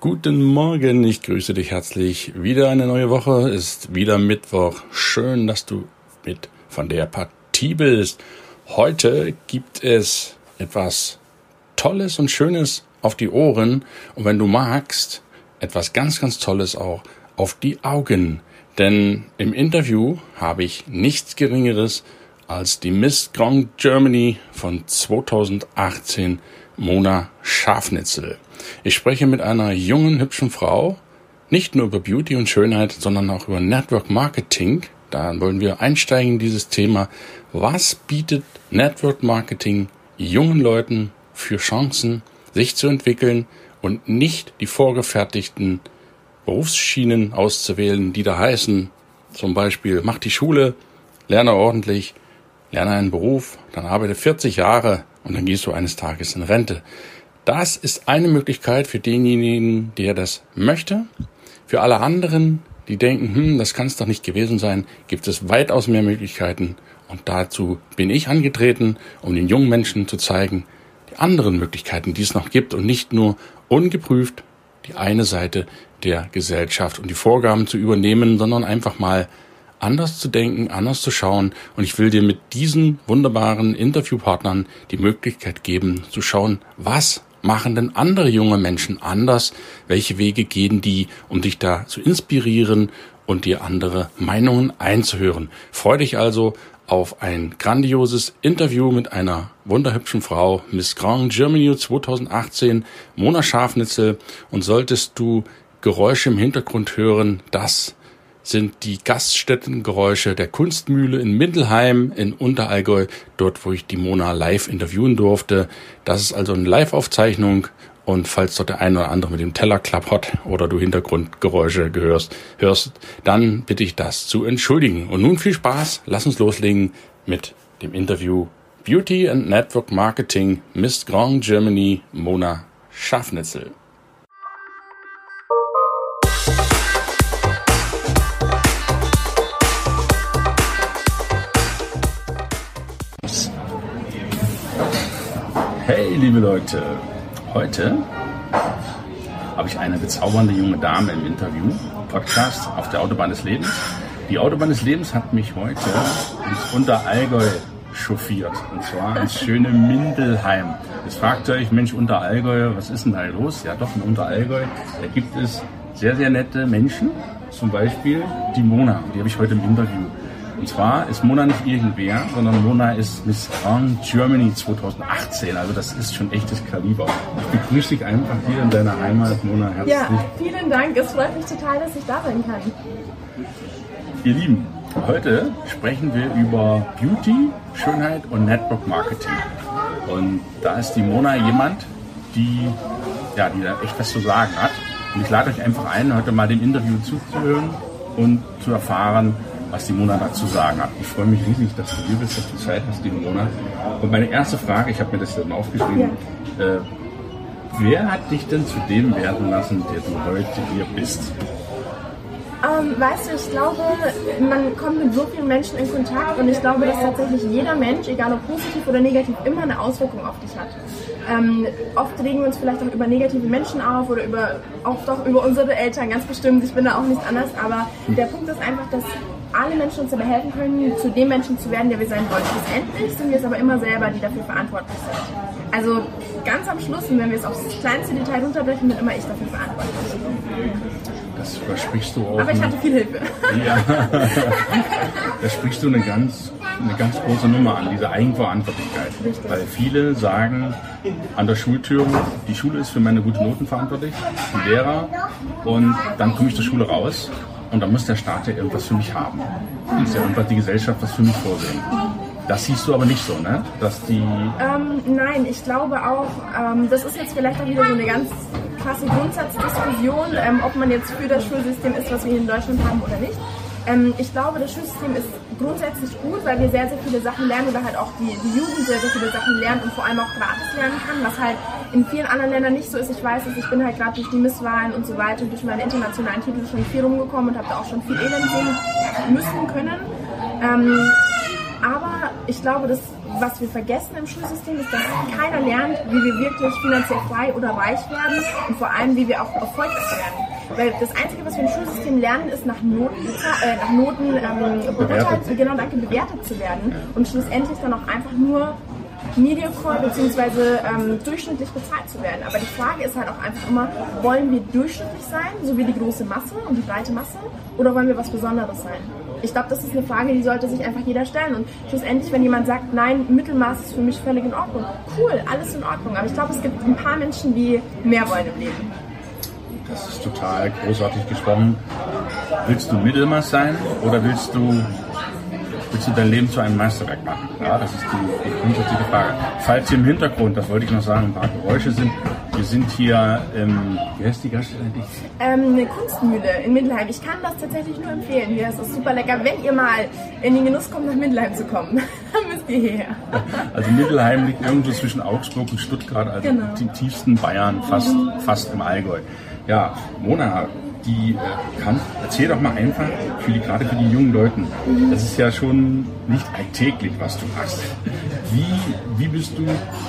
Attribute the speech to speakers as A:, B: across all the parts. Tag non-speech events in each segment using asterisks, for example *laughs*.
A: Guten Morgen, ich grüße dich herzlich. Wieder eine neue Woche, ist wieder Mittwoch. Schön, dass du mit von der Partie bist. Heute gibt es etwas Tolles und Schönes auf die Ohren und wenn du magst, etwas ganz, ganz Tolles auch auf die Augen. Denn im Interview habe ich nichts Geringeres als die Miss Grand Germany von 2018, Mona Schafnitzel. Ich spreche mit einer jungen, hübschen Frau, nicht nur über Beauty und Schönheit, sondern auch über Network Marketing. Da wollen wir einsteigen in dieses Thema. Was bietet Network Marketing jungen Leuten für Chancen, sich zu entwickeln und nicht die vorgefertigten Berufsschienen auszuwählen, die da heißen, zum Beispiel, mach die Schule, lerne ordentlich, lerne einen Beruf, dann arbeite 40 Jahre und dann gehst du eines Tages in Rente. Das ist eine Möglichkeit für denjenigen, der das möchte. Für alle anderen, die denken, hm, das kann es doch nicht gewesen sein, gibt es weitaus mehr Möglichkeiten. Und dazu bin ich angetreten, um den jungen Menschen zu zeigen, die anderen Möglichkeiten, die es noch gibt und nicht nur ungeprüft die eine Seite der Gesellschaft und die Vorgaben zu übernehmen, sondern einfach mal anders zu denken, anders zu schauen. Und ich will dir mit diesen wunderbaren Interviewpartnern die Möglichkeit geben, zu schauen, was machen denn andere junge Menschen anders? Welche Wege gehen die, um dich da zu inspirieren und dir andere Meinungen einzuhören? Freu dich also auf ein grandioses Interview mit einer wunderhübschen Frau, Miss Grand Germany 2018, Mona Schafnitzel. Und solltest du Geräusche im Hintergrund hören, das sind die Gaststättengeräusche der Kunstmühle in Mindelheim in Unterallgäu, dort wo ich die Mona live interviewen durfte. Das ist also eine Live-Aufzeichnung und falls dort der eine oder andere mit dem Teller klappert oder du Hintergrundgeräusche gehörst, hörst, dann bitte ich das zu entschuldigen. Und nun viel Spaß, lass uns loslegen mit dem Interview Beauty and Network Marketing Miss Grand Germany Mona Schaffnitzel. Liebe Leute, heute habe ich eine bezaubernde junge Dame im Interview, Podcast auf der Autobahn des Lebens. Die Autobahn des Lebens hat mich heute ins Unterallgäu chauffiert, und zwar ins schöne Mindelheim. Jetzt fragt ihr euch, Mensch, Unterallgäu, was ist denn da los? Ja doch, in Unterallgäu, da gibt es sehr, sehr nette Menschen, zum Beispiel die Mona, die habe ich heute im Interview. Und zwar ist Mona nicht irgendwer, sondern Mona ist Miss Grand Germany 2018. Also das ist schon echtes Kaliber. Ich begrüße dich einfach hier in deiner Heimat, Mona,
B: herzlich. Ja, vielen Dank. Es freut mich total, dass ich da sein kann.
A: Ihr Lieben, heute sprechen wir über Beauty, Schönheit und Network Marketing. Und da ist die Mona jemand, die, ja, die da echt was zu sagen hat. Und ich lade euch einfach ein, heute mal dem Interview zuzuhören und zu erfahren, was die Mona dazu sagen hat. Ich freue mich riesig, dass du hier bist, dass du Zeit hast, liebe Mona. Und meine erste Frage, ich habe mir das dann aufgeschrieben, ja. äh, wer hat dich denn zu dem werden lassen, der du heute hier bist?
B: Ähm, weißt du, ich glaube, man kommt mit so vielen Menschen in Kontakt und ich glaube, dass tatsächlich jeder Mensch, egal ob positiv oder negativ, immer eine Auswirkung auf dich hat. Ähm, oft regen wir uns vielleicht auch über negative Menschen auf oder über, auch doch über unsere Eltern, ganz bestimmt. Ich bin da auch nicht anders, aber der Punkt ist einfach, dass alle Menschen uns dabei helfen können, zu dem Menschen zu werden, der wir sein wollen. Schlussendlich sind wir es aber immer selber, die dafür verantwortlich sind. Also ganz am Schluss, und wenn wir es aufs kleinste Detail runterbrechen, bin immer ich dafür verantwortlich.
A: Das versprichst du auch.
B: Aber ich hatte viel Hilfe. Ja, *laughs*
A: da sprichst du eine ganz, eine ganz große Nummer an, diese Eigenverantwortlichkeit. Richtig. Weil viele sagen an der Schultür, die Schule ist für meine guten Noten verantwortlich, die Lehrer, und dann komme ich zur Schule raus und dann muss der Staat ja irgendwas für mich haben. Muss ja irgendwas die Gesellschaft was für mich vorsehen. Das siehst du aber nicht so, ne? Dass die.
B: Ähm, nein, ich glaube auch, ähm, das ist jetzt vielleicht auch wieder so eine ganz krasse Grundsatzdiskussion, ähm, ob man jetzt für das Schulsystem ist, was wir hier in Deutschland haben oder nicht. Ähm, ich glaube, das Schulsystem ist grundsätzlich gut, weil wir sehr, sehr viele Sachen lernen oder halt auch die, die Jugend sehr, sehr viele Sachen lernt und vor allem auch gratis lernen kann, was halt in vielen anderen Ländern nicht so ist. Ich weiß es, ich bin halt gerade durch die Misswahlen und so weiter und durch meine internationalen Titel schon viel rumgekommen und habe da auch schon viel Elend sehen müssen können. Ähm, aber ich glaube, dass was wir vergessen im Schulsystem ist, dass keiner lernt, wie wir wirklich finanziell frei oder reich werden und vor allem, wie wir auch erfolgreich werden. Weil das Einzige, was wir im Schulsystem lernen, ist nach Noten, äh, nach Noten ähm, beurteilt, genau, danke, bewertet zu werden und schlussendlich dann auch einfach nur mediocre bzw. Ähm, durchschnittlich bezahlt zu werden. Aber die Frage ist halt auch einfach immer, wollen wir durchschnittlich sein, so wie die große Masse und die breite Masse, oder wollen wir was Besonderes sein? Ich glaube, das ist eine Frage, die sollte sich einfach jeder stellen. Und schlussendlich, wenn jemand sagt, nein, Mittelmaß ist für mich völlig in Ordnung, cool, alles in Ordnung. Aber ich glaube, es gibt ein paar Menschen, die mehr wollen im Leben.
A: Das ist total großartig gesprochen. Willst du Mittelmaß sein oder willst du willst du dein Leben zu einem Meisterwerk machen? Ja, das ist die, die grundsätzliche Frage. Falls hier im Hintergrund, das wollte ich noch sagen, ein paar Geräusche sind, wir sind hier, ähm, wie heißt die Gaststätte eigentlich?
B: Ähm, eine Kunstmühle in Mittelheim. Ich kann das tatsächlich nur empfehlen. Hier ist es super lecker. Wenn ihr mal in den Genuss kommt, nach Mittelheim zu kommen, *laughs* dann müsst ihr hierher.
A: Also Mittelheim liegt irgendwo zwischen Augsburg und Stuttgart, also genau. im tiefsten Bayern, fast, mhm. fast im Allgäu. Ja, Mona, die äh, kann, erzähl doch mal einfach, für die, gerade für die jungen Leuten, das ist ja schon nicht alltäglich, was du machst. Wie, wie bist du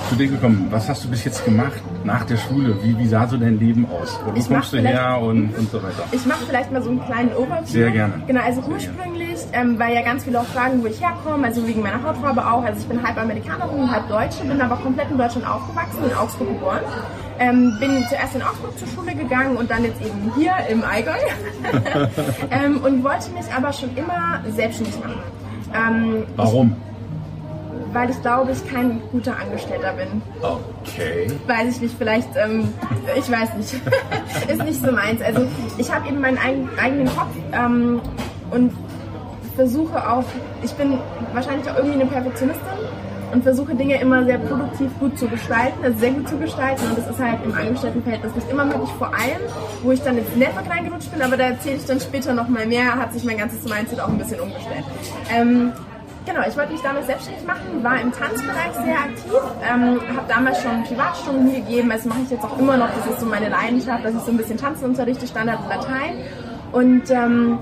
A: zu dir gekommen? Was hast du bis jetzt gemacht nach der Schule? Wie, wie sah so dein Leben aus? Wo kommst du her und, und so weiter?
B: Ich mache vielleicht mal so einen kleinen Overview.
A: Sehr gerne.
B: Genau, also Sehr ursprünglich, ähm, weil ja ganz viele auch fragen, wo ich herkomme, also wegen meiner Hautfarbe auch. Also ich bin halb Amerikanerin halb Deutsche, bin aber komplett in Deutschland aufgewachsen, in Augsburg geboren. Ähm, bin zuerst in Augsburg zur Schule gegangen und dann jetzt eben hier im Allgäu. *laughs* ähm, und wollte mich aber schon immer selbstständig machen.
A: Ähm, Warum?
B: Ich, weil ich glaube, ich kein guter Angestellter bin.
A: Okay.
B: Weiß ich nicht, vielleicht, ähm, ich weiß nicht. *laughs* Ist nicht so meins. Also ich habe eben meinen eigenen Kopf ähm, und versuche auch, ich bin wahrscheinlich auch irgendwie eine Perfektionistin und versuche Dinge immer sehr produktiv gut zu gestalten, also sehr gut zu gestalten und das ist halt im Angestelltenverhältnis nicht immer möglich, vor allem, wo ich dann ins Network reingerutscht bin, aber da erzähle ich dann später nochmal mehr, hat sich mein ganzes Mindset auch ein bisschen umgestellt. Ähm, Genau, ich wollte mich damals selbstständig machen, war im Tanzbereich sehr aktiv, ähm, habe damals schon Privatstunden gegeben, das mache ich jetzt auch immer noch, das ist so meine Leidenschaft, dass ich so ein bisschen Tanzen unterrichte, Standard Latein und ähm,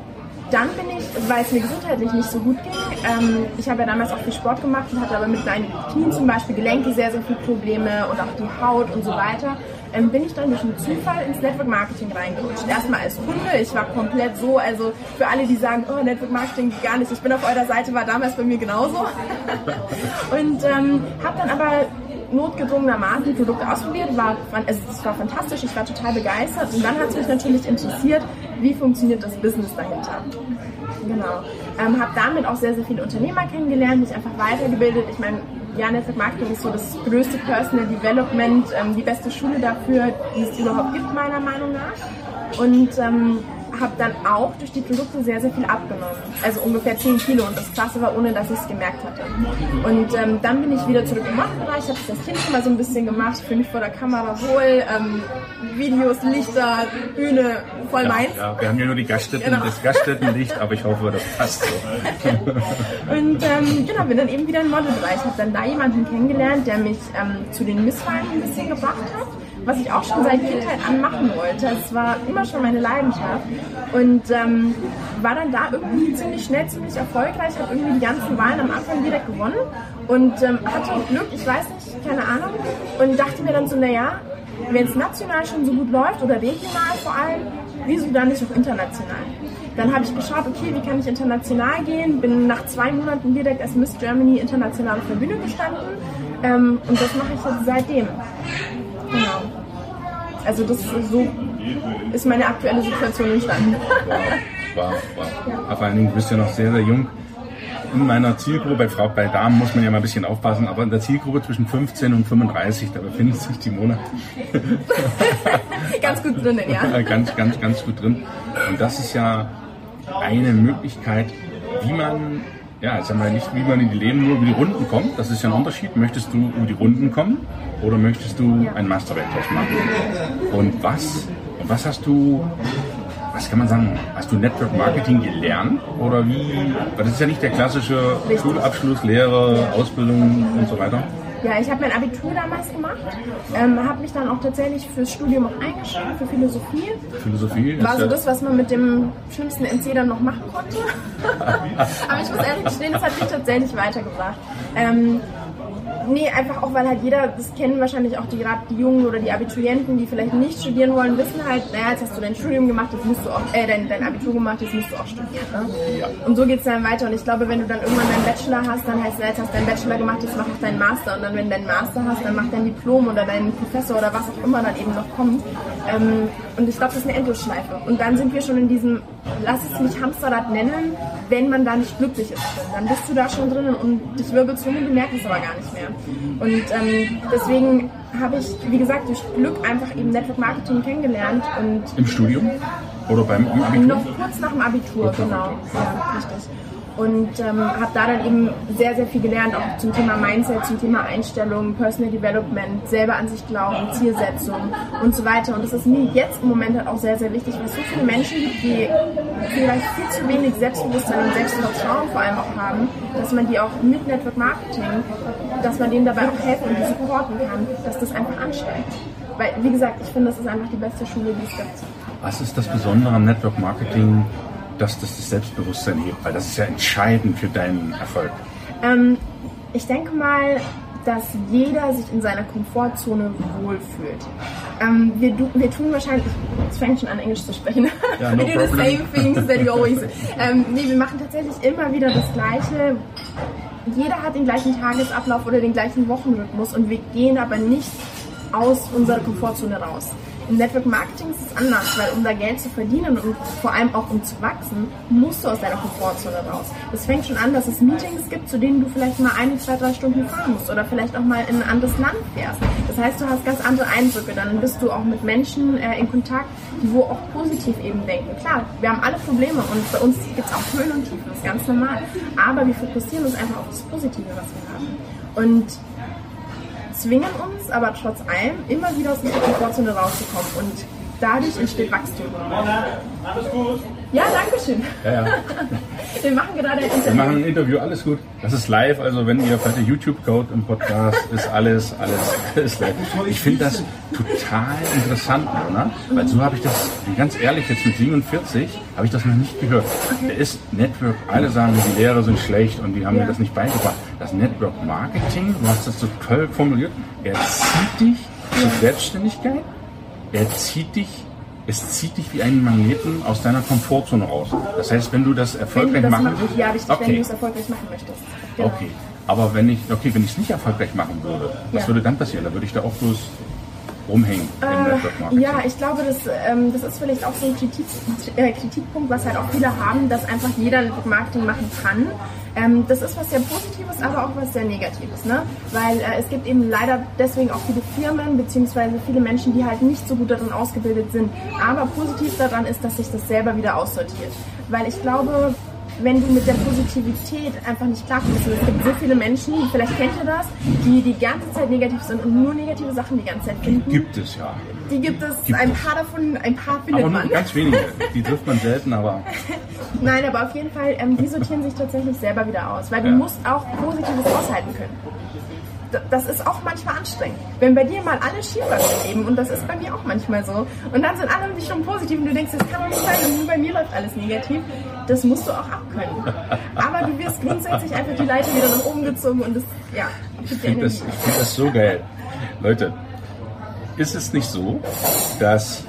B: dann bin ich, weil es mir gesundheitlich nicht so gut ging, ähm, ich habe ja damals auch viel Sport gemacht und hatte aber mit meinen Knien zum Beispiel Gelenke sehr, sehr viele Probleme und auch die Haut und so weiter, ähm, bin ich dann durch einen Zufall ins Network Marketing reingerutscht. Erstmal als Kunde, ich war komplett so, also für alle, die sagen, oh, Network Marketing gar nicht, ich bin auf eurer Seite, war damals bei mir genauso. *laughs* und ähm, habe dann aber notgedrungenermaßen Produkte ausprobiert, war, also es war fantastisch, ich war total begeistert und dann hat es mich natürlich interessiert, wie funktioniert das Business dahinter. Genau. Ähm, habe damit auch sehr, sehr viele Unternehmer kennengelernt, mich einfach weitergebildet. Ich meine, ja, Network Marketing ist so das größte Personal Development, ähm, die beste Schule dafür, die es überhaupt gibt, meiner Meinung nach. Und ähm, habe dann auch durch die Produkte sehr, sehr viel abgenommen. Also ungefähr 10 Kilo. Und das Krasse war, ohne dass ich es gemerkt hatte. Und ähm, dann bin ich wieder zurück im Modelbereich, habe das Kind schon mal so ein bisschen gemacht, fühle mich vor der Kamera wohl, ähm, Videos, Lichter, Bühne, voll
A: ja,
B: meins.
A: Ja, wir haben ja nur die Gaststätten, genau. das Gaststättenlicht, aber ich hoffe, das passt so. *laughs*
B: und ähm, genau, bin dann eben wieder im Modelbereich, habe dann da jemanden kennengelernt, der mich ähm, zu den Missfallen ein bisschen gebracht hat was ich auch schon seit Kindheit an machen wollte. Es war immer schon meine Leidenschaft und ähm, war dann da irgendwie ziemlich schnell, ziemlich erfolgreich, habe irgendwie die ganzen Wahlen am Anfang direkt gewonnen und ähm, hatte Glück, ich weiß nicht, keine Ahnung, und dachte mir dann so, naja, wenn es national schon so gut läuft oder regional vor allem, wieso dann nicht auch international? Dann habe ich geschaut, okay, wie kann ich international gehen? Bin nach zwei Monaten direkt als Miss Germany international auf der Bühne gestanden ähm, und das mache ich jetzt seitdem. Genau. Also das so ist meine aktuelle Situation entstanden.
A: Wow, wow. *laughs* Ja. Vor allen Dingen, du bist ja noch sehr, sehr jung. In meiner Zielgruppe, bei, Frau, bei Damen muss man ja mal ein bisschen aufpassen, aber in der Zielgruppe zwischen 15 und 35, da befindet sich die Mona. *laughs*
B: ganz gut drin, ja. *laughs*
A: Ganz, ganz, ganz gut drin. Und das ist ja eine Möglichkeit, wie man ja, jetzt haben wir nicht, wie man in die Leben nur über die Runden kommt. Das ist ja ein Unterschied. Möchtest du über die Runden kommen oder möchtest du ein Masterwerk draus machen? Und was, was hast du, was kann man sagen, hast du Network Marketing gelernt oder wie? Das ist ja nicht der klassische. Schulabschluss, Lehre, Ausbildung und so weiter.
B: Ja, ich habe mein Abitur damals gemacht, ähm, habe mich dann auch tatsächlich fürs Studium eingeschrieben, für Philosophie.
A: Philosophie.
B: War so das, was man mit dem schlimmsten NC dann noch machen konnte. *laughs* Aber ich muss ehrlich gestehen, das hat mich tatsächlich weitergebracht. Ähm, nee, einfach auch, weil halt jeder, das kennen wahrscheinlich auch die gerade die Jungen oder die Abiturienten, die vielleicht nicht studieren wollen, wissen halt, naja, jetzt hast du dein Studium gemacht, jetzt musst du auch, äh, dein, dein Abitur gemacht, jetzt musst du auch studieren. Ne?
A: Ja.
B: Und so geht es dann weiter. Und ich glaube, wenn du dann irgendwann deinen Bachelor hast, dann heißt es, jetzt hast du deinen Bachelor gemacht, jetzt mach auch deinen Master. Und dann, wenn du deinen Master hast, dann mach dein Diplom oder deinen Professor oder was auch immer dann eben noch kommt. Ähm, und ich glaube, das ist eine Endlosschleife. Und dann sind wir schon in diesem, lass es mich Hamsterrad nennen, wenn man da nicht glücklich ist. Dann bist du da schon drin und dich wirbelst rum und du merkst es aber gar nicht mehr. Und ähm, deswegen habe ich, wie gesagt, durch Glück einfach eben Network Marketing kennengelernt und
A: Im Studium oder beim im Abitur?
B: noch kurz nach dem Abitur,
A: Kurz
B: genau. Ja, richtig. Und ähm, habe da dann eben sehr, sehr viel gelernt, auch zum Thema Mindset, zum Thema Einstellung, Personal Development, selber an sich glauben, Zielsetzung und so weiter. Und das ist mir jetzt im Moment halt auch sehr, sehr wichtig, weil es so viele Menschen gibt, die vielleicht viel zu wenig Selbstbewusstsein und Selbstvertrauen vor allem auch haben, dass man die auch mit Network Marketing, dass man denen dabei auch helfen und die supporten kann, dass das einfach ansteigt. Weil, wie gesagt, ich finde, das ist einfach die beste Schule, die es gibt.
A: Was ist das Besondere am Network Marketing, dass das das Selbstbewusstsein hebt? Weil das ist ja entscheidend für deinen Erfolg.
B: Ähm, ich denke mal, dass jeder sich in seiner Komfortzone wohlfühlt. Ähm, wir, wir tun wahrscheinlich, es fängt schon an Englisch zu sprechen.
A: Ja, *laughs* no
B: we do the
A: problem.
B: same things that you always. *laughs* Ähm, nee, wir machen tatsächlich immer wieder das Gleiche. Jeder hat den gleichen Tagesablauf oder den gleichen Wochenrhythmus und wir gehen aber nicht aus unserer Komfortzone raus. Im Network Marketing ist es anders, weil um da Geld zu verdienen und vor allem auch um zu wachsen, musst du aus deiner Komfortzone raus. Es fängt schon an, dass es Meetings gibt, zu denen du vielleicht mal eine, zwei, drei Stunden fahren musst oder vielleicht auch mal in ein anderes Land fährst. Das heißt, du hast ganz andere Eindrücke. Dann bist du auch mit Menschen äh, in Kontakt, die wo auch positiv eben denken. Klar, wir haben alle Probleme und bei uns gibt es auch Höhen und Tiefen, das ist ganz normal. Aber wir fokussieren uns einfach auf das Positive, was wir haben. Und zwingen uns aber trotz allem immer wieder aus unserer Komfortzone rauszukommen und dadurch entsteht Wachstum. Ja, danke schön.
A: Ja, ja. *laughs*
B: Wir machen gerade ein
A: Wir
B: Interview.
A: machen ein Interview, alles gut. Das ist live, also wenn ihr bei der YouTube-Code im Podcast ist alles, alles, alles live. Ich finde das total interessant, ne? weil so habe ich das, ganz ehrlich, jetzt mit 47 habe ich das noch nicht gehört. Der ist Network, alle sagen, die Lehrer sind schlecht und die haben
B: Ja.
A: mir das nicht beigebracht. Das Network Marketing, du hast das so toll formuliert, er zieht dich zur Selbstständigkeit, er zieht dich, es zieht dich wie einen Magneten aus deiner Komfortzone raus. Das heißt, wenn du das
B: Wenn du
A: erfolgreich
B: das
A: machen
B: machst,
A: willst,
B: ja, richtig, wenn
A: okay.
B: du es erfolgreich machen möchtest. Genau.
A: Okay, aber wenn ich, okay, wenn ich es nicht erfolgreich machen würde, was
B: Ja.
A: würde dann passieren? Da würde ich da auch bloß rumhängen
B: Äh, ja, ich glaube, das, ähm, das ist vielleicht auch so ein Kritik, äh, Kritikpunkt, was halt auch viele haben, dass einfach jeder Network Marketing machen kann. Ähm, das ist was sehr Positives, aber auch was sehr Negatives, ne? Weil äh, es gibt eben leider deswegen auch viele Firmen beziehungsweise viele Menschen, die halt nicht so gut darin ausgebildet sind. Aber positiv daran ist, dass sich das selber wieder aussortiert. Weil ich glaube, wenn du mit der Positivität einfach nicht klarkommst. Und es gibt so viele Menschen, vielleicht kennt ihr das, die die ganze Zeit negativ sind und nur negative Sachen die ganze Zeit finden.
A: Gibt es ja.
B: Die gibt es,
A: Gibt
B: ein
A: es.
B: paar davon, ein paar findet
A: Aber
B: man.
A: ganz wenige. Die trifft man selten, aber *laughs*
B: Nein, aber auf jeden Fall, ähm, die sortieren sich tatsächlich selber wieder aus, weil
A: Ja.
B: du musst auch Positives aushalten können. Das ist auch manchmal anstrengend. Wenn bei dir mal alles schief läuft im Leben, und das ist bei mir auch manchmal so, und dann sind alle um dich schon positiv und du denkst, das kann doch nicht sein, und nur bei mir läuft alles negativ, das musst du auch abkönnen. Aber du wirst grundsätzlich einfach die Leiter wieder nach oben gezogen und das, ja,
A: ich finde das, ich find das so geil. Leute, ist es nicht so, dass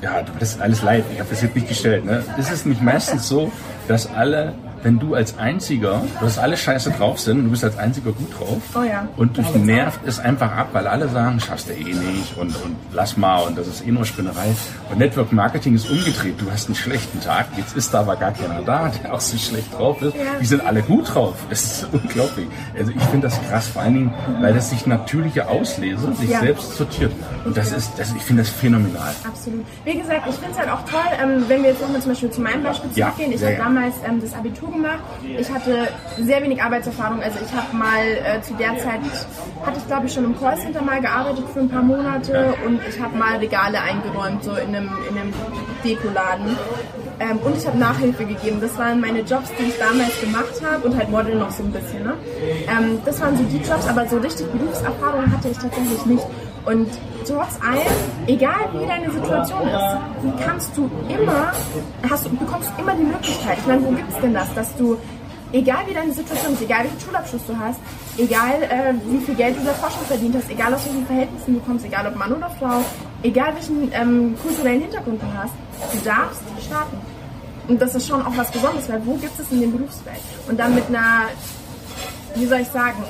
A: ja, du- das ist alles live, ich habe das jetzt nicht gestellt, ne? Ist es nicht meistens so, dass alle, wenn du als einziger, dass alle scheiße drauf sind und du bist als einziger gut drauf
B: Oh ja.
A: und dich nervt es einfach ab, weil alle sagen, schaffst du eh nicht und, und lass mal und das ist eh nur Spinnerei. Und Network Marketing ist umgedreht, du hast einen schlechten Tag, jetzt ist da aber gar keiner da, der auch so schlecht drauf ist.
B: Ja.
A: Die sind alle gut drauf. Es ist *laughs* unglaublich. Also ich finde das krass, vor allen Dingen, weil das sich natürliche Auslese sich
B: Ja.
A: selbst sortiert. Und das ist, das, ich finde das phänomenal.
B: Absolut. Wie gesagt, ich finde es halt auch toll, ähm, wenn wir jetzt nochmal zum Beispiel zu meinem Beispiel zurückgehen. ich habe damals ähm, das Abitur gemacht. Ich hatte sehr wenig Arbeitserfahrung. Also ich habe mal äh, zu der Zeit, hatte ich glaube ich schon im Callcenter mal gearbeitet für ein paar Monate und ich habe mal Regale eingeräumt, so in einem, in einem Dekoladen. Ähm, und ich habe Nachhilfe gegeben. Das waren meine Jobs, die ich damals gemacht habe und halt Model noch so ein bisschen. Ne? Ähm, das waren so die Jobs, aber so richtig Berufserfahrung hatte ich tatsächlich nicht. Und trotz allem, egal wie deine Situation ist, kannst du immer, hast, bekommst immer die Möglichkeit. Ich meine, wo gibt es denn das, dass du, egal wie deine Situation ist, egal welchen Schulabschluss du hast, egal äh, wie viel Geld du in der Forschung verdient hast, egal aus welchen Verhältnissen du kommst, egal ob Mann oder Frau, egal welchen ähm, kulturellen Hintergrund du hast, du darfst starten. Und das ist schon auch was Besonderes, weil wo gibt es in dem Berufsfeld? Und dann mit einer, wie soll ich sagen,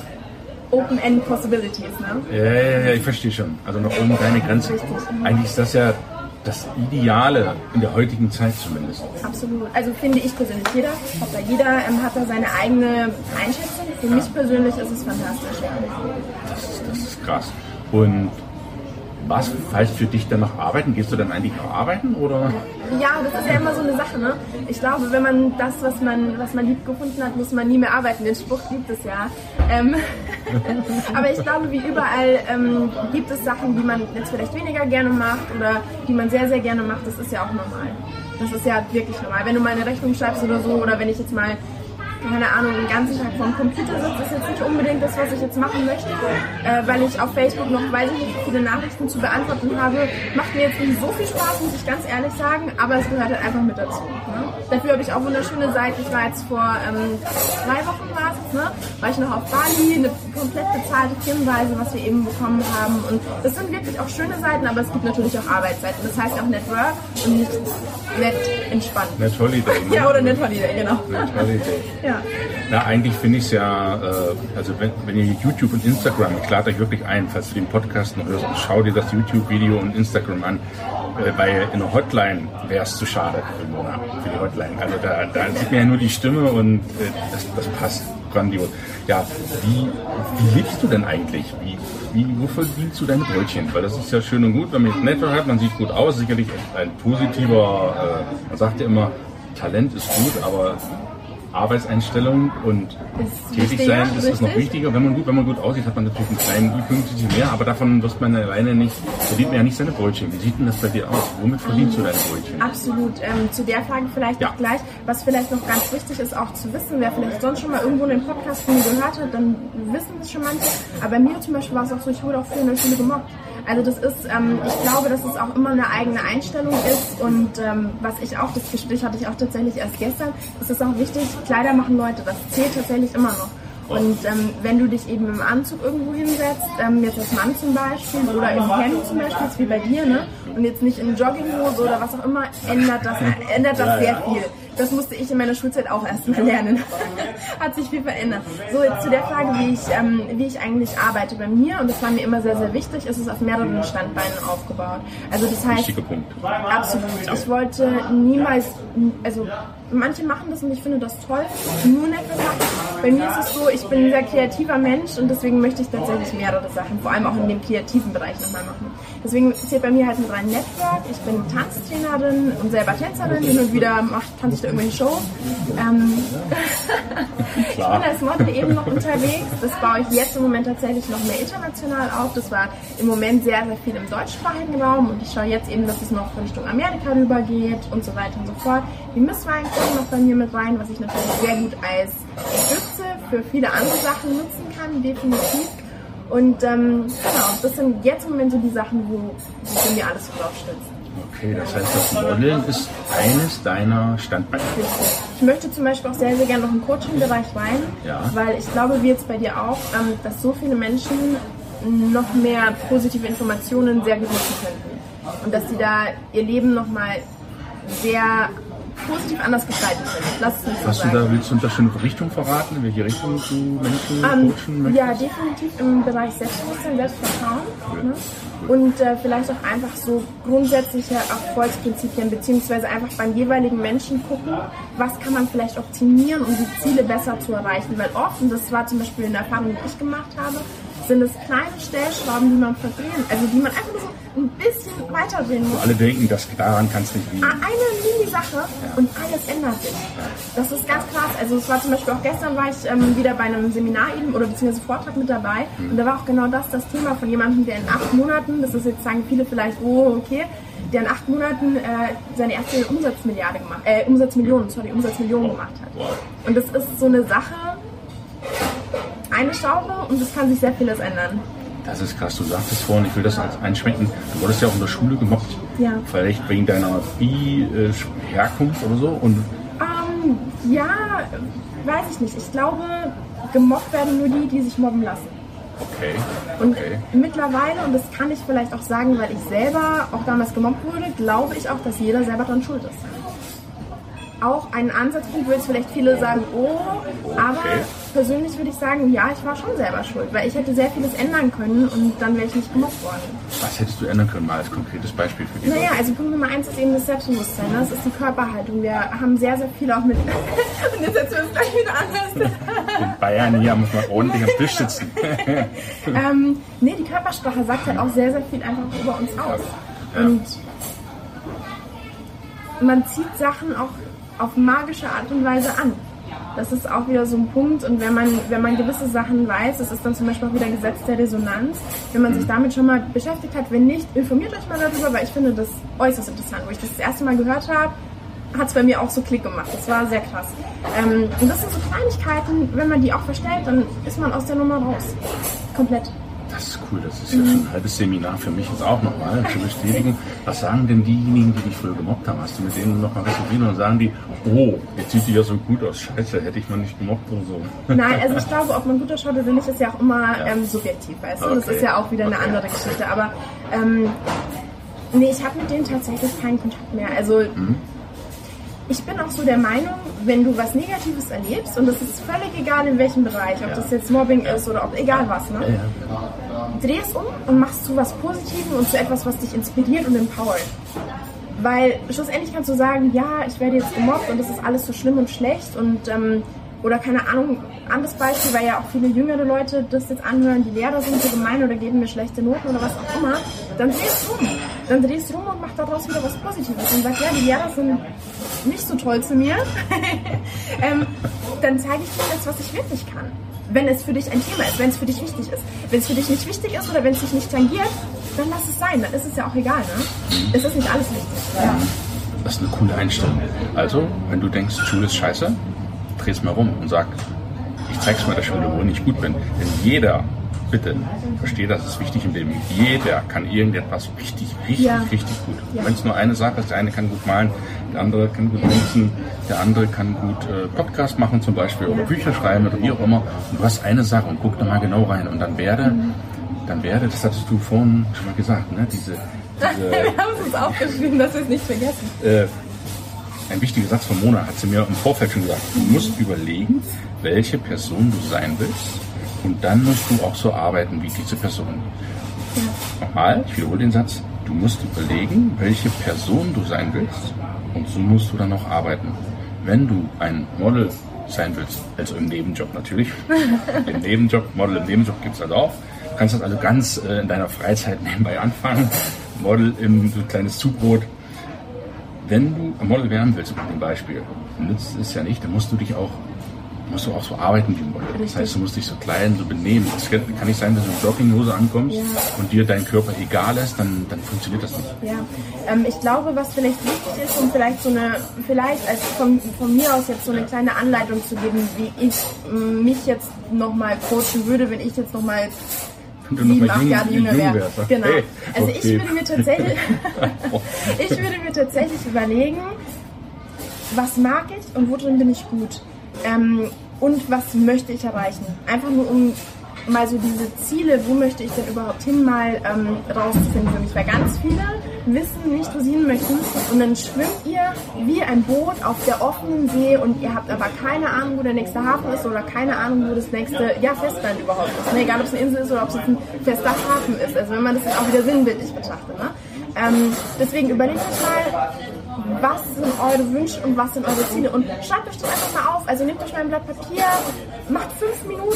B: Open-End Possibilities, ne?
A: Ja, ja, ja, ich verstehe schon. Also noch oben keine Grenze. Eigentlich ist das ja das Ideale in der heutigen Zeit zumindest.
B: Absolut. Also finde ich persönlich. Jeder, da jeder ähm, hat da seine eigene Einschätzung. Für mich persönlich ist es fantastisch.
A: Das ist, das ist krass. Und was heißt für dich dann noch arbeiten? Gehst du dann eigentlich noch arbeiten oder?
B: Ja, das ist ja immer so eine Sache, ne? Ich glaube, wenn man das, was man, was man lieb gefunden hat, muss man nie mehr arbeiten. Den Spruch gibt es ja. Ähm *laughs* Aber ich glaube, wie überall ähm, gibt es Sachen, die man jetzt vielleicht weniger gerne macht oder die man sehr, sehr gerne macht. Das ist ja auch normal. Das ist ja wirklich normal. Wenn du mal eine Rechnung schreibst oder so, oder wenn ich jetzt mal keine Ahnung, den ganzen Tag vorm Computer sitze, ist jetzt nicht unbedingt das, was ich jetzt machen möchte, äh, weil ich auf Facebook noch, weiß ich nicht, viele Nachrichten zu beantworten habe. Macht mir jetzt nicht so viel Spaß, muss ich ganz ehrlich sagen, aber es gehört halt einfach mit dazu. Ne? Dafür habe ich auch wunderschöne Seiten. Ich war jetzt vor ähm, zwei Wochen war es, ne? war ich noch auf Bali, eine komplett bezahlte Firmenweise, was wir eben bekommen haben. Und das sind wirklich auch schöne Seiten, aber es gibt natürlich auch Arbeitsseiten. Das heißt auch Network und nicht net entspannt.
A: Net Holiday.
B: Ne? Ja, oder Net Holiday, genau.
A: Net Holiday. ja. Na, eigentlich finde ich es ja, äh, also wenn, wenn ihr YouTube und Instagram, ich lade euch wirklich ein, falls du den Podcast noch hörst, schau dir das YouTube-Video und Instagram an, äh, weil in der Hotline wäre es zu schade für Mona, für die Hotline. Also da, da sieht man ja nur die Stimme und äh, das, das passt grandios. Ja, wie, wie lebst du denn eigentlich? Wie, wie, wo verdienst du deine Brötchen? Weil das ist ja schön und gut, wenn man jetzt Netto hat, man sieht gut aus, sicherlich ein positiver, äh, man sagt ja immer, Talent ist gut, aber Arbeitseinstellung und tätig sein ist, ist noch wichtiger. Wenn man gut, wenn man gut aussieht, hat man natürlich einen kleinen i-Pünktchen mehr, aber davon wird man alleine nicht, verdient man ja nicht seine Brötchen. Wie sieht denn das bei dir aus? Womit verdienst du deine Brötchen?
B: Absolut. Ähm, zu der Frage vielleicht ja. noch gleich. Was vielleicht noch ganz wichtig ist, auch zu wissen, wer vielleicht sonst schon mal irgendwo den Podcast von mir gehört hat, dann wissen es schon manche. Aber bei mir zum Beispiel war es auch so, ich wurde auch früher in der Schule gemobbt. Also das ist, ähm, ich glaube, dass es auch immer eine eigene Einstellung ist und ähm, was ich auch, das Gespräch hatte ich auch tatsächlich erst gestern, ist es auch wichtig, Kleider machen Leute, das zählt tatsächlich immer noch. Und ähm, wenn du dich eben im Anzug irgendwo hinsetzt, ähm, jetzt als Mann zum Beispiel oder im Hemd zum Beispiel, wie bei dir, ne? und jetzt nicht in Jogginghose oder was auch immer, ändert das, ändert das sehr viel. Das musste ich in meiner Schulzeit auch erstmal lernen. *laughs* Hat sich viel verändert. So, jetzt zu der Frage, wie ich, ähm, wie ich eigentlich arbeite. Bei mir, und das war mir immer sehr, sehr wichtig, ist es auf mehreren Standbeinen aufgebaut. Also das heißt, absolut. Ich wollte niemals, also manche machen das und ich finde das toll, nur Network machen. Bei mir ist es so, ich bin ein sehr kreativer Mensch und deswegen möchte ich tatsächlich mehrere Sachen, vor allem auch in dem kreativen Bereich nochmal machen. Deswegen zählt bei mir halt mit rein Network. Ich bin Tanztrainerin und selber Tänzerin. Hin und wieder tanze ich da irgendwelche Shows. Ähm *laughs* ich bin als Model eben noch unterwegs. Das baue ich jetzt im Moment tatsächlich noch mehr international auf. Das war im Moment sehr, sehr viel im deutschsprachigen Raum und ich schaue jetzt eben, dass es noch Richtung Amerika rübergeht und so weiter und so fort. Die Misswahlen kommen noch bei mir mit rein, was ich natürlich sehr gut als Stütze für viele andere Sachen nutzen kann, definitiv. Und ähm, genau, das sind jetzt im Moment so die Sachen, wo sich mir alles drauf stützt.
A: Okay, das heißt, das Modeln ist eines deiner Standbeine.
B: Ich möchte zum Beispiel auch sehr, sehr gerne noch im Coaching-Bereich rein,
A: ja.
B: weil ich glaube, wie jetzt bei dir auch, ähm, dass so viele Menschen noch mehr positive Informationen sehr gut nutzen könnten. Und dass sie da ihr Leben nochmal sehr positiv anders gestalten können. Lass es
A: Hast du da, willst du uns schon eine Richtung verraten, in welche Richtung du Menschen um, coachen möchtest?
B: Ja, definitiv im Bereich Selbstbewusstsein, Selbstvertrauen. Ne? Und äh, vielleicht auch einfach so grundsätzliche Erfolgsprinzipien, beziehungsweise einfach beim jeweiligen Menschen gucken, was kann man vielleicht optimieren, um die Ziele besser zu erreichen. Weil oft, und das war zum Beispiel eine Erfahrung, die ich gemacht habe, sind es kleine Stellschrauben, die man verdrehen, also die man einfach nur so ein bisschen weiterdrehen musst.
A: Alle denken, dass daran kannst du nicht liegen.
B: Eine Mini-Sache und alles ändert sich. Das ist ganz krass. Also es war zum Beispiel auch gestern war ich ähm, wieder bei einem Seminar eben oder beziehungsweise Vortrag mit dabei
A: Mhm.
B: und da war auch genau das das Thema von jemandem, der in acht Monaten, das ist jetzt sagen viele vielleicht, oh okay, der in acht Monaten äh, seine erste Umsatzmilliarde gemacht, äh, Umsatzmillionen, sorry, Umsatzmillionen gemacht hat. Und das ist so eine Sache, eine Schraube und es kann sich sehr vieles ändern.
A: Das ist krass, du sagtest vorhin, ich will das als einschränken. Du wurdest ja auch in der Schule gemobbt.
B: Ja.
A: Vielleicht wegen deiner Bi-Herkunft oder so. Und
B: Ähm, ja, weiß ich nicht. Ich glaube, gemobbt werden nur die, die sich mobben lassen.
A: okay.
B: Und
A: okay.
B: mittlerweile, und das kann ich vielleicht auch sagen, weil ich selber auch damals gemobbt wurde, glaube ich auch, dass jeder selber dran schuld ist. Auch ein Ansatzpunkt, wo jetzt vielleicht viele sagen, oh, aber
A: Okay.
B: Persönlich würde ich sagen, ja, ich war schon selber schuld, weil ich hätte sehr vieles ändern können und dann wäre ich nicht gemobbt worden.
A: Was hättest du ändern können, mal als konkretes Beispiel für die
B: Naja, also Punkt Nummer eins ist eben das Selbstbewusstsein. Ne? Das ist die Körperhaltung. Wir haben sehr, sehr viel auch mit. *laughs* und jetzt setzen wir uns gleich wieder anders.
A: In Bayern hier muss man ordentlich am Tisch sitzen. *laughs*
B: ähm, nee, die Körpersprache sagt halt auch sehr, sehr viel einfach über uns aus. Und man zieht Sachen auch auf magische Art und Weise an. Das ist auch wieder so ein Punkt. Und wenn man, wenn man gewisse Sachen weiß, das ist dann zum Beispiel auch wieder Gesetz der Resonanz, wenn man sich damit schon mal beschäftigt hat, wenn nicht, informiert euch mal darüber, weil ich finde das äußerst interessant. Wo ich das das erste Mal gehört habe, hat es bei mir auch so Klick gemacht. Das war sehr krass. Ähm, und das sind so Kleinigkeiten, wenn man die auch verstellt, dann ist man aus der Nummer raus. Komplett.
A: Das ist cool, das ist ja schon ein halbes Seminar für mich jetzt auch nochmal zu bestätigen. Was sagen denn diejenigen, die dich früher gemobbt haben? Hast du mit denen nochmal resolviert und sagen die, oh, jetzt sieht die ja so gut aus, scheiße, hätte ich mal nicht gemobbt oder so.
B: Nein, also ich glaube, ob man gut ausschaut oder nicht, ist ja auch immer ähm, subjektiv, weißt du? Das
A: Okay.
B: ist ja auch wieder eine
A: Okay.
B: andere Geschichte. Aber ähm, nee, ich habe mit denen tatsächlich keinen Kontakt mehr. Also ich bin auch so der Meinung, wenn du was Negatives erlebst, und das ist völlig egal in welchem Bereich, ob das jetzt Mobbing ist oder ob egal was, ne? dreh es um und machst zu was Positivem und zu etwas, was dich inspiriert und empowert. Weil schlussendlich kannst du sagen, ja, ich werde jetzt gemobbt und das ist alles so schlimm und schlecht und ähm, oder keine Ahnung, anderes Beispiel, weil ja auch viele jüngere Leute das jetzt anhören, die Lehrer sind so gemein oder geben mir schlechte Noten oder was auch immer, dann dreh es um. Dann dreh es rum und mach daraus wieder was Positives und sag, ja, die Lehrer sind nicht so toll zu mir. *laughs* ähm, dann zeige ich dir das, was ich wirklich kann. Wenn es für dich ein Thema ist, wenn es für dich wichtig ist. Wenn es für dich nicht wichtig ist oder wenn es dich nicht tangiert, dann lass es sein. Dann ist es ja auch egal, ne? Es ist nicht alles wichtig. Ja.
A: Das ist eine coole Einstellung. Also, wenn du denkst, Schule ist scheiße, dreh es mal rum und sag, ich zeig's mal der Schule, worin ich gut bin. Denn jeder, bitte, verstehe, das ist wichtig im Leben. Jeder kann irgendetwas richtig, richtig,
B: Ja.
A: richtig gut.
B: Ja.
A: Wenn es nur eine Sache ist, der eine kann gut malen, der andere kann gut tanzen, der andere kann gut äh, Podcast machen zum Beispiel oder Bücher schreiben oder wie auch immer. Und du hast eine Sache und guck da mal genau rein und dann werde, dann werde, das hattest du vorhin schon mal gesagt, ne, diese, *laughs* diese
B: Wir haben es uns aufgeschrieben, dass wir es nicht vergessen.
A: äh, ein wichtiger Satz von Mona hat sie mir im Vorfeld schon gesagt. Du musst überlegen, welche Person du sein willst und dann musst du auch so arbeiten wie diese Person. Nochmal, ich wiederhole den Satz. Du musst überlegen, welche Person du sein willst und so musst du dann auch arbeiten. Wenn du ein Model sein willst, also im Nebenjob natürlich, *laughs* im Nebenjob, Model im Nebenjob gibt es halt auch, du kannst das also ganz äh, in deiner Freizeit *laughs* nebenbei anfangen, Model im so ein kleines Zubrot, wenn du ein Model werden willst, zum Beispiel, nützt es ja nicht, dann musst du dich auch, musst du auch so arbeiten wie ein Model. Das
B: Richtig.
A: heißt, du musst dich so klein, so benehmen. Es kann kann nicht sein, dass du in Jogginghose ankommst
B: Ja.
A: und dir dein Körper egal ist, dann, dann funktioniert das nicht.
B: Ja, ähm, ich glaube, was vielleicht wichtig ist, um vielleicht so eine, vielleicht als von, von mir aus jetzt so eine kleine Anleitung zu geben, wie ich mich jetzt nochmal coachen würde, wenn ich jetzt nochmal
A: Wenn du noch
B: sieben,
A: mal jung,
B: Jahre jünger
A: jung
B: wäre.
A: wärst,
B: Genau. Also ich
A: okay.
B: würde mir tatsächlich, *laughs* ich würde mir tatsächlich überlegen, was mag ich und worin bin ich gut ähm, und was möchte ich erreichen. Einfach nur um mal so diese Ziele, wo möchte ich denn überhaupt hin, mal ähm, rauszufinden für mich. Weil ganz viele wissen nicht, wo sie hin möchten und dann schwimmt ihr wie ein Boot auf der offenen See und ihr habt aber keine Ahnung, wo der nächste Hafen ist oder keine Ahnung, wo das nächste ja, Festland überhaupt ist. Ne? Egal, ob es eine Insel ist oder ob es ein fester Hafen ist. Also wenn man das jetzt auch wieder sinnbildlich betrachtet. Ne? Ähm, deswegen überlegt euch mal, was sind eure Wünsche und was sind eure Ziele und schreibt euch das einfach mal auf. Also nehmt euch mal ein Blatt Papier, macht fünf Minuten,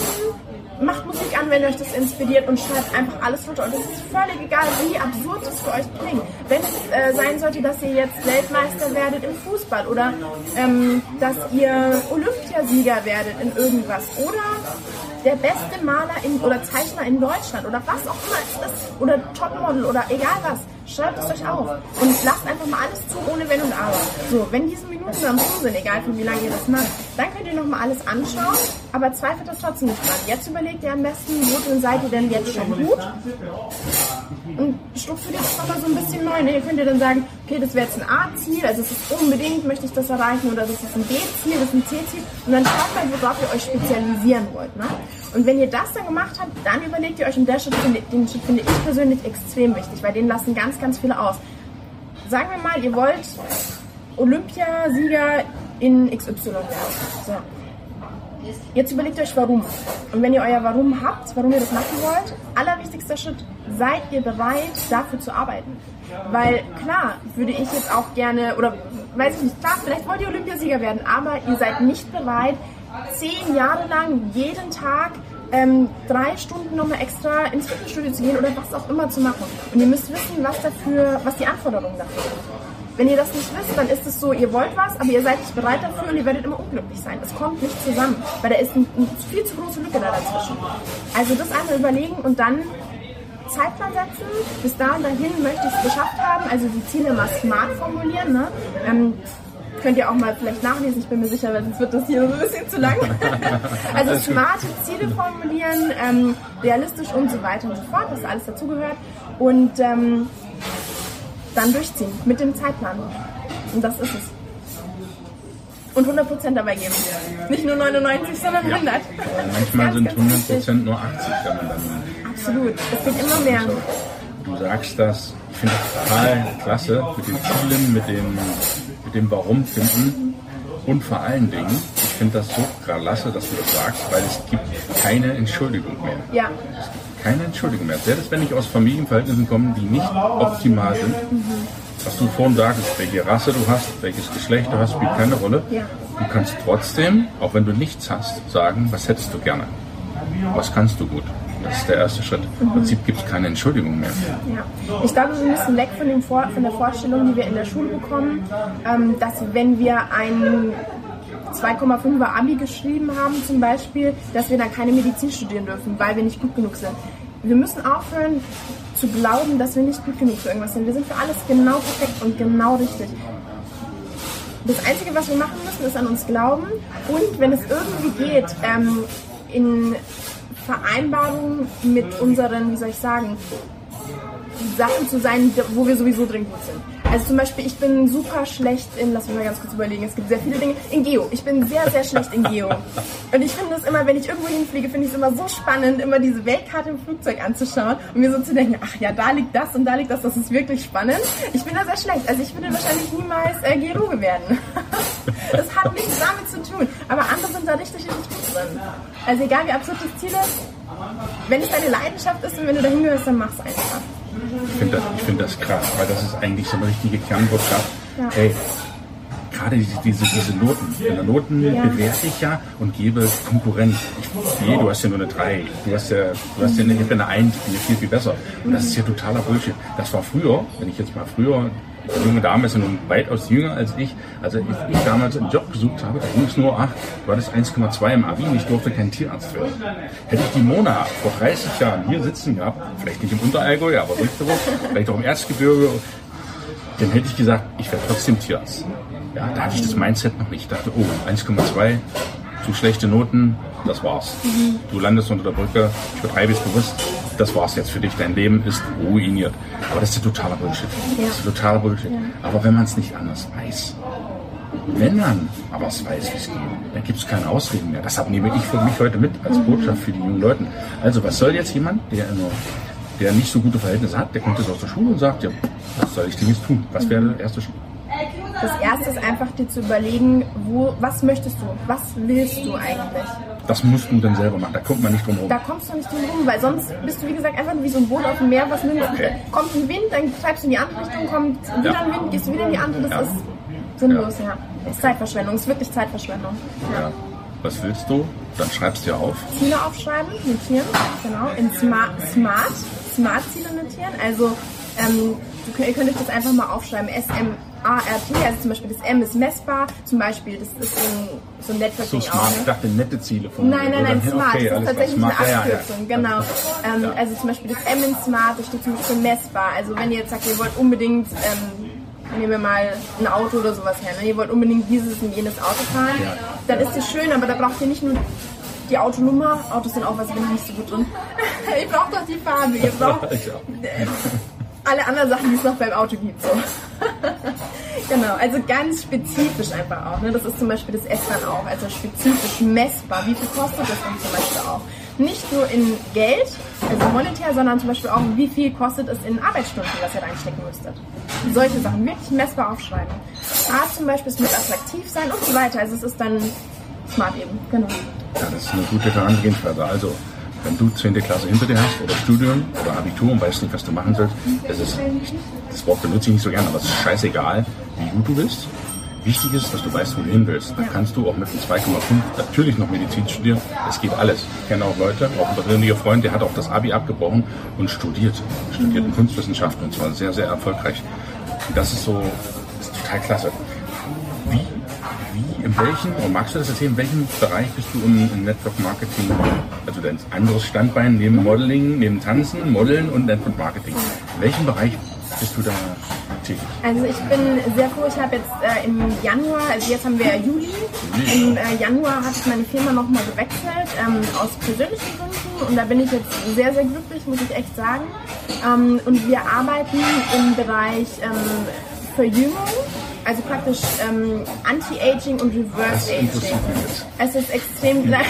B: macht Musik an, wenn euch das inspiriert und schreibt einfach alles runter. Und es ist völlig egal, wie absurd es für euch klingt. Wenn es äh, sein sollte, dass ihr jetzt Weltmeister werdet im Fußball oder ähm, dass ihr Olympiasieger werdet in irgendwas oder der beste Maler in, oder Zeichner in Deutschland oder was auch immer es ist oder Topmodel oder egal was. Schreibt es euch auf und lasst einfach mal alles zu, ohne Wenn und Aber. So, wenn diese Minuten am Schluss sind, egal von wie lange ihr das macht, dann könnt ihr nochmal alles anschauen, aber zweifelt das trotzdem nicht dran. Jetzt überlegt ihr am besten, wo drin seid ihr denn jetzt schon gut und strukturiert das nochmal so ein bisschen neu. Ne? Ihr könnt ihr dann sagen, okay, das wäre jetzt ein A-Ziel, also es ist unbedingt, möchte ich das erreichen oder das ist ein B-Ziel, das ist ein C-Ziel und dann schaut mal, worauf ihr euch spezialisieren wollt. Ne? Und wenn ihr das dann gemacht habt, dann überlegt ihr euch, und der den Schritt finde ich persönlich extrem wichtig, weil den lassen ganz, ganz viele aus. Sagen wir mal, ihr wollt Olympiasieger in XY werden. So. Jetzt überlegt euch warum. Und wenn ihr euer Warum habt, warum ihr das machen wollt, allerwichtigster Schritt, seid ihr bereit, dafür zu arbeiten. Weil klar, würde ich jetzt auch gerne, oder weiß ich nicht, klar, vielleicht wollt ihr Olympiasieger werden, aber ihr seid nicht bereit, zehn Jahre lang jeden Tag ähm, drei Stunden nochmal extra ins Fitnessstudio zu gehen oder was auch immer zu machen. Und ihr müsst wissen, was dafür, was die Anforderungen dafür sind. Wenn ihr das nicht wisst, dann ist es so, ihr wollt was, aber ihr seid nicht bereit dafür und ihr werdet immer unglücklich sein. Das kommt nicht zusammen, weil da ist eine ein viel zu große Lücke da dazwischen. Also das einmal überlegen und dann Zeitplan setzen. Bis dahin dahin möchte ich es geschafft haben. Also die Ziele mal smart formulieren. Ne? Ähm, Könnt ihr auch mal vielleicht nachlesen, ich bin mir sicher, weil sonst wird das hier so ein bisschen zu lang. *laughs* also smarte Ziele formulieren, ähm, realistisch und so weiter und so fort, dass alles dazugehört. Und ähm, dann durchziehen mit dem Zeitplan. Und das ist es. Und 100% dabei geben. Nicht nur 99, sondern 100. Ja.
A: Manchmal sind 100% nur 80, wenn man dann.
B: Absolut. Es geht immer mehr.
A: Du sagst das, ich finde das total klasse mit den Zielen, mit dem mit dem Warum finden. Und vor allen Dingen, ich finde das so klasse, dass du das sagst, weil es gibt keine Entschuldigung mehr.
B: Ja.
A: Es gibt keine Entschuldigung mehr. Selbst wenn ich aus Familienverhältnissen komme, die nicht optimal sind, mhm. was du vorhin sagst, welche Rasse du hast, welches Geschlecht du hast, spielt keine Rolle.
B: Ja.
A: Du kannst trotzdem, auch wenn du nichts hast, sagen, was hättest du gerne? Was kannst du gut? Das ist der erste Schritt. Im Prinzip gibt es keine Entschuldigung mehr.
B: Ja. Ich glaube, wir müssen weg von, dem Vor von der Vorstellung, die wir in der Schule bekommen, ähm, dass wenn wir ein 2,5er Abi geschrieben haben zum Beispiel, dass wir dann keine Medizin studieren dürfen, weil wir nicht gut genug sind. Wir müssen aufhören zu glauben, dass wir nicht gut genug für irgendwas sind. Wir sind für alles genau perfekt und genau richtig. Das Einzige, was wir machen müssen, ist an uns glauben und wenn es irgendwie geht, ähm, in Vereinbarung mit unseren, wie soll ich sagen, Sachen zu sein, wo wir sowieso drin gut sind. Also zum Beispiel, ich bin super schlecht in, lass mich mal ganz kurz überlegen, es gibt sehr viele Dinge, in Geo. Ich bin sehr, sehr schlecht in Geo. Und ich finde es immer, wenn ich irgendwo hinfliege, finde ich es immer so spannend, immer diese Weltkarte im Flugzeug anzuschauen und mir so zu denken, ach ja, da liegt das und da liegt das, das ist wirklich spannend. Ich bin da sehr schlecht. Also ich würde wahrscheinlich niemals äh, Geologe werden. *laughs* das hat nichts damit zu tun. Aber andere sind da richtig, richtig gut drin. Also egal wie absurd das Ziel ist, wenn es deine Leidenschaft ist und wenn du dahin gehörst, dann mach's einfach.
A: Ich finde das, find das krass, weil das ist eigentlich so eine richtige Kernbotschaft. Ja. Hey, gerade diese, diese, diese Noten. In der Noten ja. bewerte ich ja und gebe Konkurrenz. Ich, nee, du hast ja nur eine 3. Du hast ja, du hast ja eine, eine 1, die ist viel, viel besser. Und das ist ja totaler Bullshit. Das war früher, wenn ich jetzt mal früher junge Dame ist ja nun weitaus jünger als ich. Also ich, ich damals einen Job gesucht habe, da ging es nur, ach, du hattest 1,2 im Abi und ich durfte kein Tierarzt werden. Hätte ich die Mona vor 30 Jahren hier sitzen gehabt, vielleicht nicht im Unterallgäu, aber Rüsterow, vielleicht auch im Erzgebirge, dann hätte ich gesagt, ich werde trotzdem Tierarzt. Ja, da hatte ich das Mindset noch nicht. Ich dachte, oh, 1,2, zu schlechte Noten, das war's. Mhm. Du landest unter der Brücke, ich betreibe es bewusst, das war's jetzt für dich, dein Leben ist ruiniert. Aber das ist totaler Bullshit. Ja. Das ist totaler Bullshit. Ja. Aber wenn man es nicht anders weiß, wenn man aber es weiß, wie es geht, dann gibt es keine Ausreden mehr. Das nehme ich für mich heute mit als mhm. Botschaft für die jungen Leute. Also was soll jetzt jemand, der, nur, der nicht so gute Verhältnisse hat, der kommt jetzt aus der Schule und sagt, ja, was soll ich denn jetzt tun? Was wäre der erste Schritt?
B: Das erste ist einfach dir zu überlegen, wo, was möchtest du? Was willst du eigentlich?
A: Das musst du dann selber machen, da kommt man nicht drum rum.
B: Da kommst du nicht drum rum, weil sonst bist du, wie gesagt, einfach wie so ein Boot auf dem Meer, was nimmt, okay. kommt ein Wind, dann treibst du in die andere Richtung, kommt wieder ja. ein Wind, gehst du wieder in die andere, das ja. ist sinnlos, ja. ja. ist Zeitverschwendung, ist wirklich Zeitverschwendung.
A: Ja. Was willst du? Dann schreibst du ja auf.
B: Ziele aufschreiben, notieren, genau. In Smart, Smart, Smart Ziele notieren. Also ähm, ihr könnt euch das einfach mal aufschreiben. S-M-A-R-T, also zum Beispiel das M ist messbar, zum Beispiel, das ist so ein, so ein Networking
A: So smart,
B: auch.
A: ich
B: Ne?
A: dachte nette Ziele von
B: Nein, nein, nein, Smart.
A: okay,
B: das ist tatsächlich
A: smart.
B: eine
A: Ja, ja, ja.
B: Abkürzung, genau. Ähm,
A: Ja.
B: Also zum Beispiel das M in Smart, da steht zum Beispiel messbar. Also wenn ihr jetzt sagt, ihr wollt unbedingt, ähm, nehmen wir mal ein Auto oder sowas her, ne? ihr wollt unbedingt dieses und jenes Auto fahren, dann ist das schön, aber da braucht ihr nicht nur die Autonummer, Autos sind auch was, bin ich nicht so gut drin. *laughs* ihr braucht doch die Farbe, ihr *laughs* braucht
A: Ich auch.
B: alle anderen Sachen, die es noch beim Auto gibt. So. Genau, also ganz spezifisch einfach auch. Ne? Das ist zum Beispiel das dann auch, also spezifisch messbar. Wie viel kostet das dann zum Beispiel auch? Nicht nur in Geld, also monetär, sondern zum Beispiel auch, wie viel kostet es in Arbeitsstunden, was ihr reinstecken müsstet. Solche Sachen wirklich messbar aufschreiben. A zum Beispiel, es muss attraktiv sein und so weiter. Also es ist dann smart eben, genau.
A: Ja, das ist eine gute Herangehensweise. Also, wenn du 10. Klasse hinter dir hast oder Studium oder Abitur und weißt nicht, was du machen sollst, es ist, das Wort benutze ich nicht so gerne, aber es ist scheißegal, wie gut du bist. Wichtig ist, dass du weißt, wo du hin willst. Dann kannst du auch mit einem 2,5 natürlich noch Medizin studieren. Es geht alles. Ich kenne auch Leute, auch ein persönlicher Freund, der hat auch das Abi abgebrochen und studiert. Studiert in Kunstwissenschaften und zwar sehr, sehr erfolgreich. Und das ist so, ist total klasse. Wie, wie, in welchen, oder magst du das erzählen, in welchem Bereich bist du im, im Network Marketing, also dein anderes Standbein neben Modeling, neben Tanzen, Modeln und Network Marketing. In welchem Bereich bist du da tätig?
B: Also ich bin sehr froh, ich habe jetzt äh, im Januar, also jetzt haben wir Juli, im äh, Januar habe ich meine Firma nochmal gewechselt, ähm, aus persönlichen Gründen und da bin ich jetzt sehr, sehr glücklich, muss ich echt sagen. Ähm, und wir arbeiten im Bereich ähm, Verjüngung, also praktisch ähm, Anti-Aging und Reverse Aging. Es ist extrem *laughs* klein.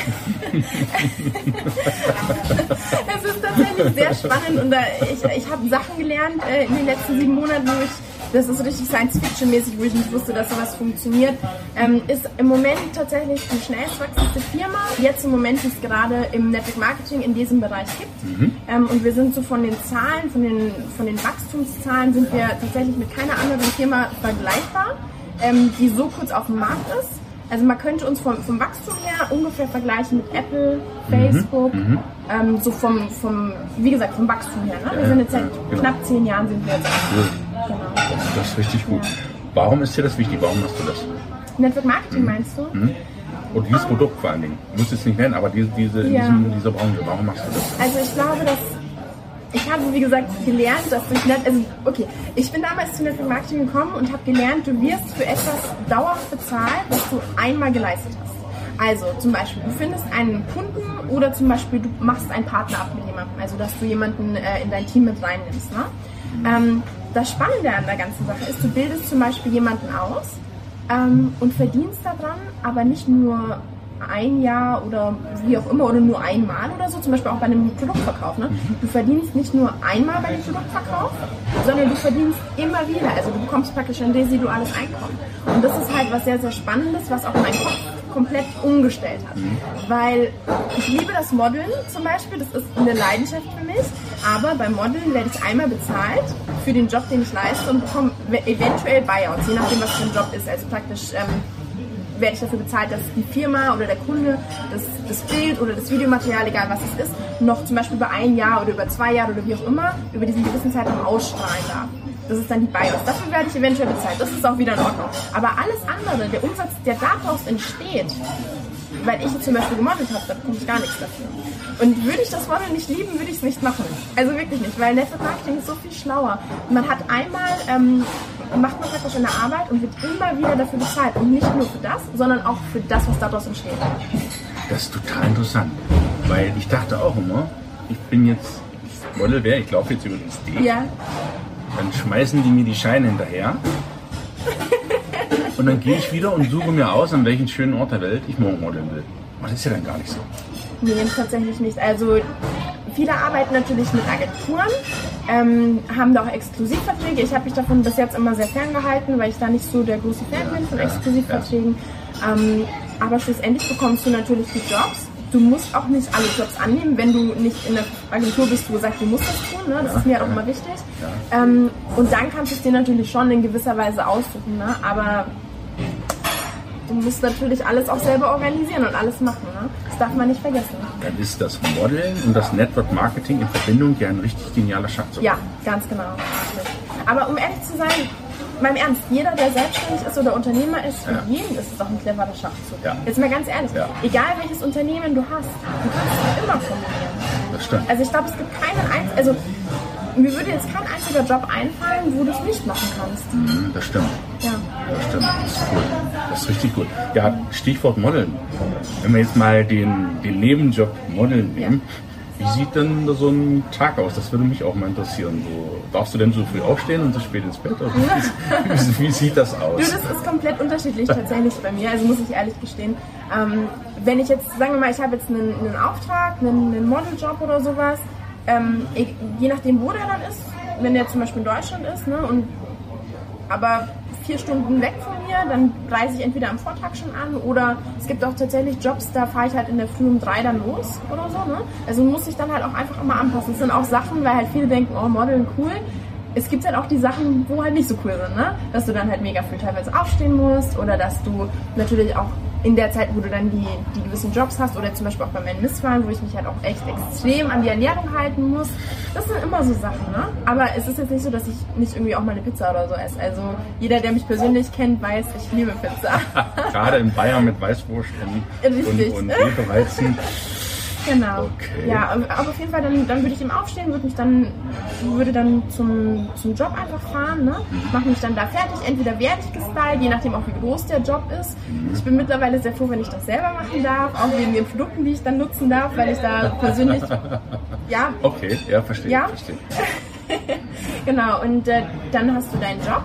B: *laughs* es ist tatsächlich sehr spannend und da, ich, ich habe Sachen gelernt äh, in den letzten sieben Monaten, wo ich, das ist richtig Science-Fiction-mäßig, wo ich nicht wusste, dass sowas funktioniert. Ähm, ist im Moment tatsächlich die schnellst wachsendste Firma, jetzt im Moment, die es gerade im Network Marketing in diesem Bereich gibt. Ähm, und wir sind so von den Zahlen, von den, von den Wachstumszahlen, sind wir tatsächlich mit keiner anderen Firma vergleichbar, ähm, die so kurz auf dem Markt ist. Also man könnte uns vom, vom Wachstum her ungefähr vergleichen mit Apple, Facebook, ähm, so vom, vom, wie gesagt, vom Wachstum her. Ne? Wir sind jetzt seit
A: genau.
B: knapp zehn Jahren sind wir jetzt. Genau.
A: Das ist richtig gut. Warum ist dir das wichtig? Warum machst du das?
B: Network Marketing meinst du?
A: Und dieses Produkt vor allen Dingen. Du musst es nicht nennen, aber diese, diese, in
B: Ja.
A: diesem, dieser Branche. Warum machst du das?
B: Also ich glaube, dass ich habe, wie gesagt, gelernt, dass durch Net also okay, ich bin damals zu Network Marketing gekommen und habe gelernt, du wirst für etwas dauerhaft bezahlt, was du einmal geleistet hast. Also zum Beispiel, du findest einen Kunden oder zum Beispiel du machst einen Partner ab mit jemandem, also dass du jemanden äh, in dein Team mit reinnimmst. Ne? Ähm, das Spannende an der ganzen Sache ist, du bildest zum Beispiel jemanden aus ähm, und verdienst daran, aber nicht nur ein Jahr oder wie auch immer oder nur einmal oder so, zum Beispiel auch bei einem Produktverkauf. Ne? Du verdienst nicht nur einmal bei dem Produktverkauf, sondern du verdienst immer wieder. Also du bekommst praktisch ein residuales Einkommen. Und das ist halt was sehr, sehr Spannendes, was auch meinen Kopf komplett umgestellt hat. Weil ich liebe das Modeln zum Beispiel, das ist eine Leidenschaft für mich, aber beim Modeln werde ich einmal bezahlt für den Job, den ich leiste und bekomme eventuell Buyouts, je nachdem, was für ein Job ist. Also praktisch ähm, werde ich dafür bezahlt, dass die Firma oder der Kunde das, das Bild oder das Videomaterial, egal was es ist, noch zum Beispiel über ein Jahr oder über zwei Jahre oder wie auch immer, über diesen gewissen Zeitraum ausstrahlen darf. Das ist dann die BIOS. Dafür werde ich eventuell bezahlt. Das ist auch wieder in Ordnung. Aber alles andere, der Umsatz, der daraus entsteht, weil ich zum Beispiel gemodelt habe, da bekomme ich gar nichts dafür. Und würde ich das Modeln nicht lieben, würde ich es nicht machen. Also wirklich nicht, weil Network Marketing ist so viel schlauer. Man hat einmal, ähm, macht man praktisch eine Arbeit und wird immer wieder dafür bezahlt. Und nicht nur für das, sondern auch für das, was daraus entsteht.
A: Das ist total interessant. Weil ich dachte auch immer, ich bin jetzt Model wer, ich laufe jetzt über den Steg.
B: Ja,
A: Dann schmeißen die mir die Scheine hinterher. Und dann gehe ich wieder und suche mir aus, an welchen schönen Ort der Welt ich morgen modeln will. Aber das ist ja dann gar nicht so.
B: nee, tatsächlich nicht. Also viele arbeiten natürlich mit Agenturen, ähm, haben da auch Exklusivverträge. Ich habe mich davon bis jetzt immer sehr ferngehalten, weil ich da nicht so der große Fan bin von Exklusivverträgen. Ähm, aber schlussendlich bekommst du natürlich die Jobs. Du musst auch nicht alle Jobs annehmen, wenn du nicht in der Agentur bist, wo du sagst, du musst das tun. Ne? Das ist mir auch immer wichtig. Ähm, und dann kannst du es dir natürlich schon in gewisser Weise aussuchen. Ne? Aber du musst natürlich alles auch selber organisieren und alles machen. Ne? Das darf man nicht vergessen.
A: Dann ist das Modeln und das Network Marketing in Verbindung ja ein richtig genialer Schachzug.
B: Ja, ganz genau. Aber um ehrlich zu sein, beim Ernst, jeder, der selbstständig ist oder Unternehmer ist, für ja. jeden ist es doch ein cleverer Schachzug. Ja. Jetzt mal ganz ehrlich, ja. egal welches Unternehmen du hast, du kannst es immer kombinieren.
A: Das stimmt.
B: Also ich glaube, es gibt keinen einzigen, also mir würde jetzt kein einziger Job einfallen, wo du es nicht machen kannst.
A: Mhm, das stimmt.
B: Ja.
A: Das stimmt. Das ist cool. Das ist richtig gut. Ja, Stichwort Modeln. Wenn wir jetzt mal den, den Nebenjob Modeln nehmen, wie sieht denn so ein Tag aus? Das würde mich auch mal interessieren. So, darfst du denn so früh aufstehen und so spät ins Bett? wie, wie, sieht das aus?
B: Du, das ist komplett unterschiedlich tatsächlich bei mir, also muss ich ehrlich gestehen. Ähm, wenn ich jetzt, sagen wir mal, ich habe jetzt einen, einen Auftrag, einen, einen Modeljob oder sowas, ähm, je nachdem, wo der dann ist, wenn der zum Beispiel in Deutschland ist, ne, und aber vier Stunden weg von mir, dann reise ich entweder am Vortag schon an oder es gibt auch tatsächlich Jobs, da fahre ich halt in der Früh um drei dann los oder so. Ne? Also muss ich dann halt auch einfach immer anpassen. Es sind auch Sachen, weil halt viele denken, oh, Modeln cool. Es gibt halt auch die Sachen, wo halt nicht so cool sind, ne? Dass du dann halt mega früh teilweise aufstehen musst oder dass du natürlich auch in der Zeit, wo du dann die, die gewissen Jobs hast oder zum Beispiel auch bei meinen Missfallen, wo ich mich halt auch echt extrem an die Ernährung halten muss. Das sind immer so Sachen, ne? Aber es ist jetzt nicht so, dass ich nicht irgendwie auch mal eine Pizza oder so esse. Also jeder, der mich persönlich kennt, weiß, ich liebe Pizza. *laughs*
A: Gerade in Bayern mit Weißwurst und, und, und Hefeweizen. *laughs*
B: Genau. Okay. Ja, aber auf jeden Fall, dann, dann würde ich eben aufstehen, würde mich dann, würde dann zum, zum Job einfach fahren, ne? mache mich dann da fertig. Entweder werde ich gestylt, je nachdem auch wie groß der Job ist. Ich bin mittlerweile sehr froh, wenn ich das selber machen darf, auch wegen den Produkten, die ich dann nutzen darf, weil ich da persönlich, *laughs* ja.
A: Okay, ja, verstehe. Ja, verstehe. *laughs*
B: genau, und äh, dann hast du deinen Job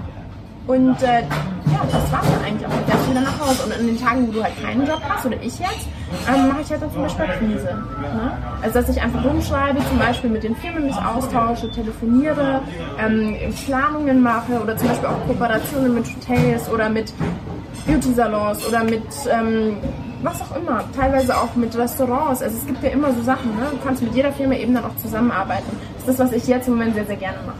B: und äh, ja, das war's dann eigentlich auch. Du fährst wieder nach Hause. Und an den Tagen, wo du halt keinen Job hast, oder ich jetzt, ähm, mache ich halt dann zum Beispiel Akquise. Ne? Also, dass ich einfach rumschreibe, zum Beispiel mit den Firmen mich austausche, telefoniere, ähm, Planungen mache oder zum Beispiel auch Kooperationen mit Hotels oder mit Beauty-Salons oder mit ähm, was auch immer, teilweise auch mit Restaurants. Also es gibt ja immer so Sachen, ne? Du kannst mit jeder Firma eben dann auch zusammenarbeiten. Das ist das, was ich jetzt im Moment sehr, sehr gerne mache.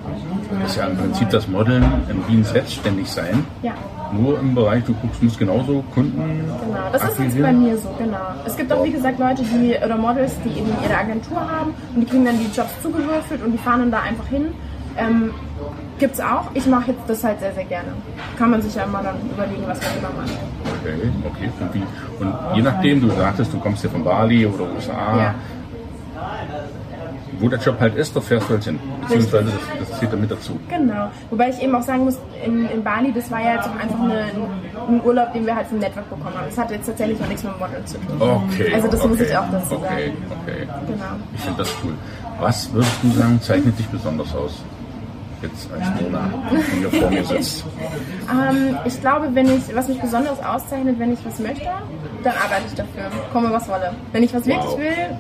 A: Das ist ja im Prinzip das Modeln wie ein Selbstständig sein.
B: Ja.
A: Nur im Bereich, du guckst, musst genauso Kunden.
B: Genau, das ist jetzt bei mir so, genau. Es gibt auch, wie gesagt, Leute, die oder Models, die eben ihre Agentur haben und die kriegen dann die Jobs zugewürfelt und die fahren dann da einfach hin. Ähm, Gibt's auch. Ich mache jetzt das halt sehr, sehr gerne. Kann man sich ja immer dann überlegen, was man immer macht.
A: Okay, okay. Und, wie, und je nachdem, du sagtest, du kommst ja von Bali oder USA, ja wo der Job halt ist, da fährst du halt hin. Beziehungsweise das, das zählt damit dazu.
B: Genau. Wobei ich eben auch sagen muss, in, in Bali, das war ja jetzt auch einfach eine, ein Urlaub, den wir halt vom Network bekommen haben. Das hat jetzt tatsächlich auch nichts mit dem Model zu tun.
A: Okay.
B: Also das
A: okay,
B: muss ich auch dazu
A: okay,
B: sagen.
A: Okay,
B: Genau.
A: Ich finde das cool. Was würdest du sagen, zeichnet dich besonders aus? Jetzt als Mona, hier vor mir sitzt.
B: ähm, ich glaube, wenn ich, was mich besonders auszeichnet, wenn ich was möchte, dann arbeite ich dafür. Komme was wolle. Wenn ich was wirklich will,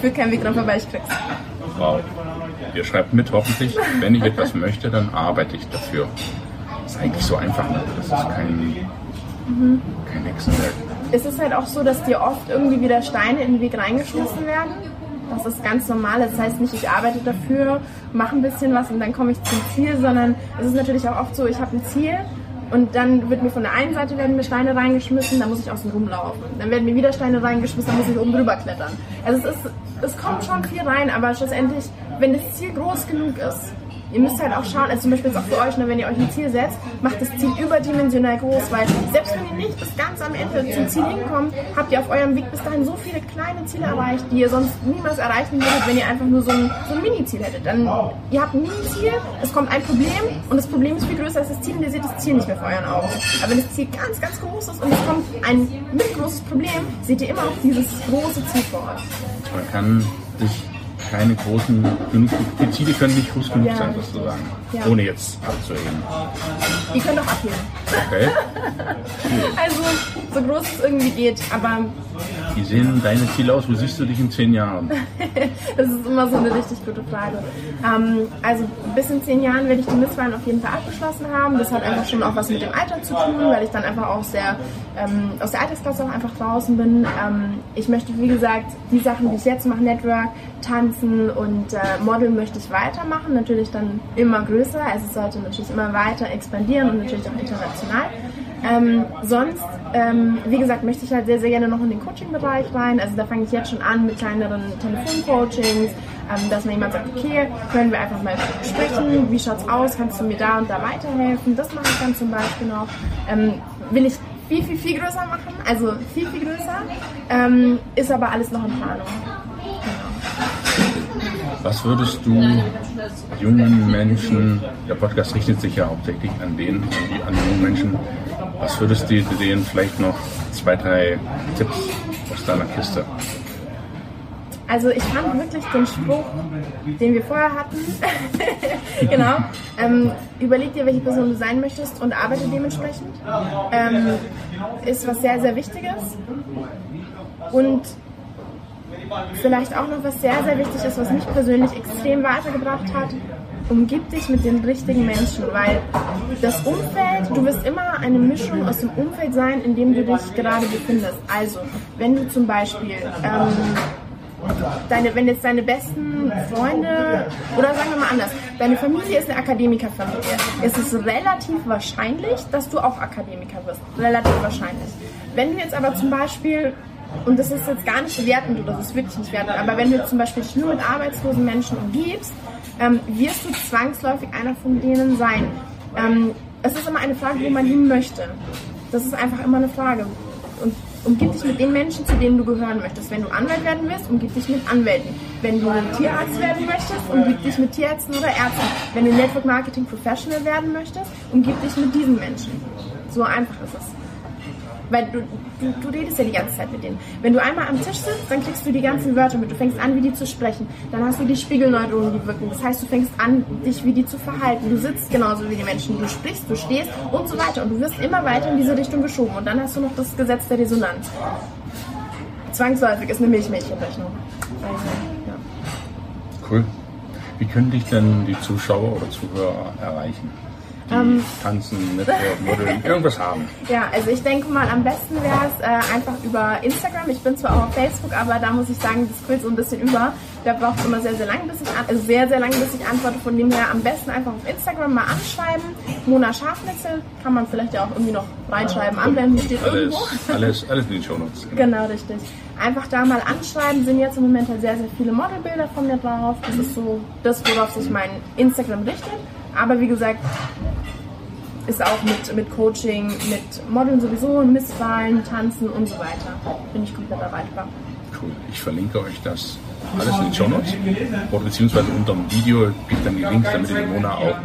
B: führt kein Weg dran vorbei, ich krieg's.
A: Wow. Ihr schreibt mit, hoffentlich. Wenn ich etwas möchte, dann arbeite ich dafür. Das ist eigentlich so einfach. Ne? Das ist kein, mhm. kein Hexenwerk.
B: Es ist halt auch so, dass dir oft irgendwie wieder Steine in den Weg reingeschmissen werden. Das ist ganz normal. Das heißt nicht, ich arbeite dafür, mache ein bisschen was und dann komme ich zum Ziel, sondern es ist natürlich auch oft so, ich habe ein Ziel und dann wird mir von der einen Seite werden mir Steine reingeschmissen, dann muss ich außen rumlaufen. Dann werden mir wieder Steine reingeschmissen, dann muss ich oben drüber klettern. Also es ist, es kommt schon viel rein, aber schlussendlich, wenn das Ziel groß genug ist, ihr müsst halt auch schauen, also zum Beispiel jetzt auch für euch, ne, wenn ihr euch ein Ziel setzt, macht das Ziel überdimensional groß, weil selbst wenn ihr nicht bis ganz am Ende zum Ziel hinkommt, habt ihr auf eurem Weg bis dahin so viele kleine Ziele erreicht, die ihr sonst niemals erreichen würdet, wenn ihr einfach nur so ein, so ein Mini-Ziel hättet. Dann, ihr habt ein Mini-Ziel, es kommt ein Problem und das Problem ist viel größer als das Ziel und ihr seht das Ziel nicht mehr vor euren Augen. Aber wenn das Ziel ganz, ganz groß ist und es kommt ein mittelgroßes Problem, seht ihr immer noch dieses große Ziel vor euch.
A: Man kann sich keine großen genug, die Ziele können nicht groß genug ja. sein, sozusagen. Ja. Ohne jetzt abzuheben.
B: Die können doch abheben.
A: Okay. *laughs*
B: also, so groß es irgendwie geht, aber.
A: Wie sehen deine Ziele aus? Wo siehst du dich in zehn Jahren? *laughs*
B: das ist immer so eine richtig gute Frage. Ähm, also, bis in zehn Jahren werde ich die Misswahlen auf jeden Fall abgeschlossen haben. Das hat einfach schon auch was mit dem Alter zu tun, weil ich dann einfach auch sehr ähm, aus der Altersklasse auch einfach draußen bin. Ähm, ich möchte, wie gesagt, die Sachen, die ich jetzt mache, Network, Tanzen und äh, Modeln möchte ich weitermachen. Natürlich dann immer größer. Also es sollte natürlich immer weiter expandieren und natürlich auch international. Ähm, sonst, ähm, wie gesagt, möchte ich halt sehr, sehr gerne noch in den Coaching-Bereich rein. Also da fange ich jetzt schon an mit kleineren Telefoncoachings, ähm, dass mir jemand sagt, okay, können wir einfach mal sprechen, wie schaut's aus, kannst du mir da und da weiterhelfen? Das mache ich dann zum Beispiel noch. Ähm, will ich viel, viel, viel größer machen, also viel, viel größer, ähm, ist aber alles noch in Planung.
C: Was würdest du jungen Menschen, der Podcast richtet sich ja hauptsächlich an den, an jungen Menschen, was würdest du denen vielleicht noch zwei, drei Tipps aus deiner Kiste?
B: Also ich fand wirklich den Spruch, den wir vorher hatten, *laughs* genau, ähm, überleg dir, welche Person du sein möchtest und arbeite dementsprechend, ähm, ist was sehr, sehr Wichtiges. Und Vielleicht auch noch was sehr, sehr wichtig ist, was mich persönlich extrem weitergebracht hat. Umgib dich mit den richtigen Menschen, weil das Umfeld, du wirst immer eine Mischung aus dem Umfeld sein, in dem du dich gerade befindest. Also, wenn du zum Beispiel ähm, deine, wenn jetzt deine besten Freunde oder sagen wir mal anders, deine Familie ist eine Akademikerfamilie, ist es relativ wahrscheinlich, dass du auch Akademiker wirst. Relativ wahrscheinlich. Wenn du jetzt aber zum Beispiel und das ist jetzt gar nicht bewertend oder das ist wirklich nicht wertend, aber wenn du zum Beispiel dich nur mit arbeitslosen Menschen umgibst, ähm, wirst du zwangsläufig einer von denen sein. Ähm, es ist immer eine Frage, wo man hin möchte. Das ist einfach immer eine Frage. Und umgib dich mit den Menschen, zu denen du gehören möchtest. Wenn du Anwalt werden willst, umgib dich mit Anwälten. Wenn du Tierarzt werden möchtest, umgib dich mit Tierärzten oder Ärzten. Wenn du Network Marketing Professional werden möchtest, umgib dich mit diesen Menschen. So einfach ist es. Weil du, du, du, redest ja die ganze Zeit mit denen. Wenn du einmal am Tisch sitzt, dann kriegst du die ganzen Wörter mit. Du fängst an, wie die zu sprechen. Dann hast du die Spiegelneuronen, die wirken. Das heißt, du fängst an, dich wie die zu verhalten. Du sitzt genauso wie die Menschen. Du sprichst, du stehst und so weiter. Und du wirst immer weiter in diese Richtung geschoben. Und dann hast du noch das Gesetz der Resonanz. Zwangsläufig ist eine Milchmädchenrechnung. Also, ja.
C: Cool. Wie können dich denn die Zuschauer oder Zuhörer erreichen? Die ähm, tanzen, Network, Modeln, irgendwas haben?
B: Ja, also ich denke mal, am besten wäre es äh, einfach über Instagram. Ich bin zwar auch auf Facebook, aber da muss ich sagen, das quillt so ein bisschen über. Da braucht es immer sehr, sehr lange, bis ich an, also sehr, sehr lange, bis ich antworte. Von dem her am besten einfach auf Instagram mal anschreiben. Mona Schafnitzel kann man vielleicht ja auch irgendwie noch reinschreiben, anwenden, steht
C: alles,
B: irgendwo.
C: Alles, alles in den Shownotes.
B: Genau. genau, richtig. Einfach da mal anschreiben, sind jetzt im Moment halt sehr, sehr viele Modelbilder von mir drauf. Das ist so das, worauf sich mein Instagram richtet. Aber wie gesagt, ist auch mit, mit Coaching, mit Modeln sowieso, Misswahlen, Tanzen und so weiter. Bin ich komplett erreichbar.
C: Cool. Ich verlinke euch das alles in den Show Notes oder beziehungsweise unter dem Video gibt dann die Links, damit ihr die Mona auch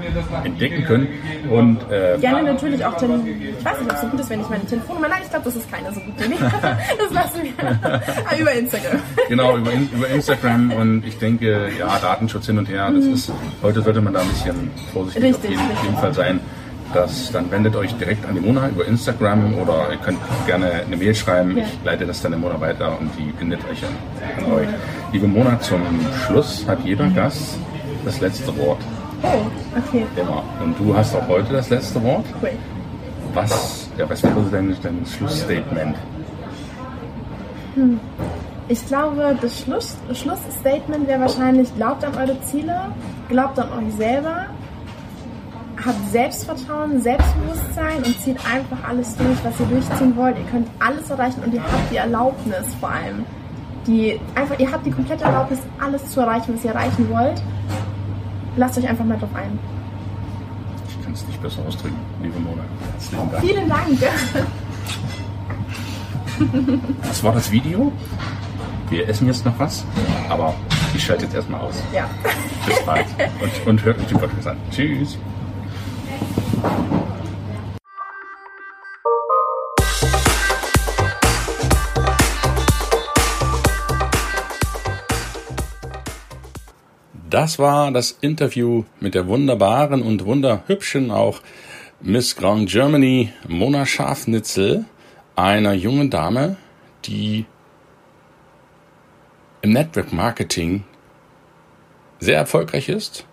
C: entdecken könnt. Und,
B: äh, Gerne natürlich auch, den, ich weiß nicht, ob es so gut ist, wenn ich meine Telefonnummer, nein, ich glaube, das ist keine so gute Idee. *laughs* das lassen wir ah, über Instagram.
C: Genau, über, über Instagram und ich denke, ja, Datenschutz hin und her, das mhm. ist, heute sollte man da ein bisschen vorsichtig richtig, auf jeden, jeden Fall sein das, dann wendet euch direkt an die Mona über Instagram oder ihr könnt gerne eine Mail schreiben. Ich leite das dann der Mona weiter und die bindet euch an, an, euch. Liebe Mona, zum Schluss hat jeder Gast das letzte Wort.
B: Oh, okay.
C: Immer. Und du hast auch heute das letzte Wort.
B: Cool.
C: Was, ja, was wäre denn dein Schlussstatement?
B: Hm. Ich glaube, das Schluss, Schlussstatement wäre wahrscheinlich, glaubt an eure Ziele, glaubt an euch selber habt Selbstvertrauen, Selbstbewusstsein und zieht einfach alles durch, was ihr durchziehen wollt. Ihr könnt alles erreichen und ihr habt die Erlaubnis vor allem. Die, einfach, ihr habt die komplette Erlaubnis, alles zu erreichen, was ihr erreichen wollt. Lasst euch einfach mal drauf ein.
C: Ich kann es nicht besser ausdrücken, liebe Mona.
B: Vielen Dank.
C: Das war das Video. Wir essen jetzt noch was, aber ich schalte jetzt erstmal aus.
B: Ja.
C: Bis bald und, und hört euch den Podcast an. Tschüss.
A: Das war das Interview mit der wunderbaren und wunderhübschen auch Miss Grand Germany Mona Schafnitzel, einer jungen Dame, die im Network Marketing sehr erfolgreich ist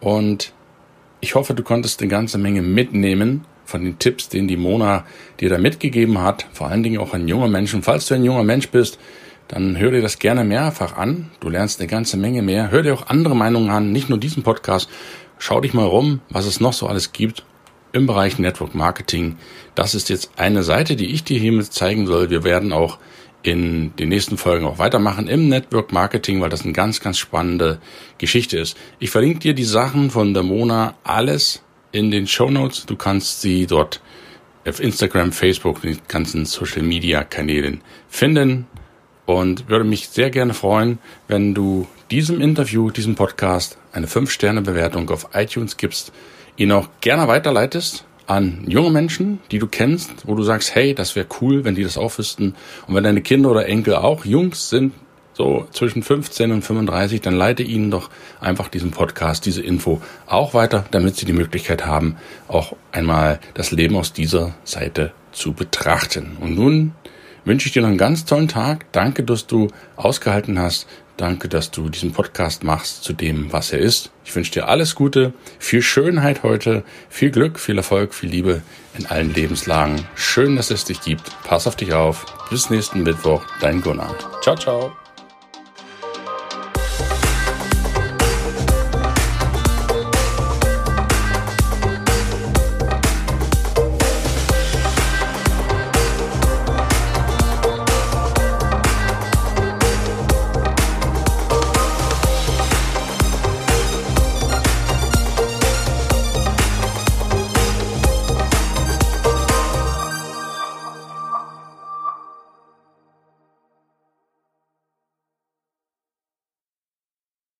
A: und ich hoffe, du konntest eine ganze Menge mitnehmen von den Tipps, den die Mona dir da mitgegeben hat, vor allen Dingen auch an junge Menschen. Falls du ein junger Mensch bist, dann hör dir das gerne mehrfach an. Du lernst eine ganze Menge mehr. Hör dir auch andere Meinungen an, nicht nur diesen Podcast. Schau dich mal rum, was es noch so alles gibt. im Bereich Network Marketing. Das ist jetzt eine Seite, die ich dir hiermit zeigen soll. Wir werden auch in den nächsten Folgen auch weitermachen im Network Marketing, weil das eine ganz, ganz spannende Geschichte ist. Ich verlinke dir die Sachen von der Mona alles in den Show Notes. Du kannst sie dort auf Instagram, Facebook, den ganzen Social Media Kanälen finden und würde mich sehr gerne freuen, wenn du diesem Interview, diesem Podcast eine 5-Sterne-Bewertung auf iTunes gibst, ihn auch gerne weiterleitest an junge Menschen, die du kennst, wo du sagst, hey, das wäre cool, wenn die das auch wüssten. Und wenn deine Kinder oder Enkel auch Jungs sind, so zwischen 15 und 35, dann leite ihnen doch einfach diesen Podcast, diese Info auch weiter, damit sie die Möglichkeit haben, auch einmal das Leben aus dieser Seite zu betrachten. Und nun wünsche ich dir noch einen ganz tollen Tag. Danke, dass du ausgehalten hast. Danke, dass du diesen Podcast machst zu dem, was er ist. Ich wünsche dir alles Gute, viel Schönheit heute, viel Glück, viel Erfolg, viel Liebe in allen Lebenslagen. Schön, dass es dich gibt. Pass auf dich auf. Bis nächsten Mittwoch, dein Gunnar. Ciao, ciao.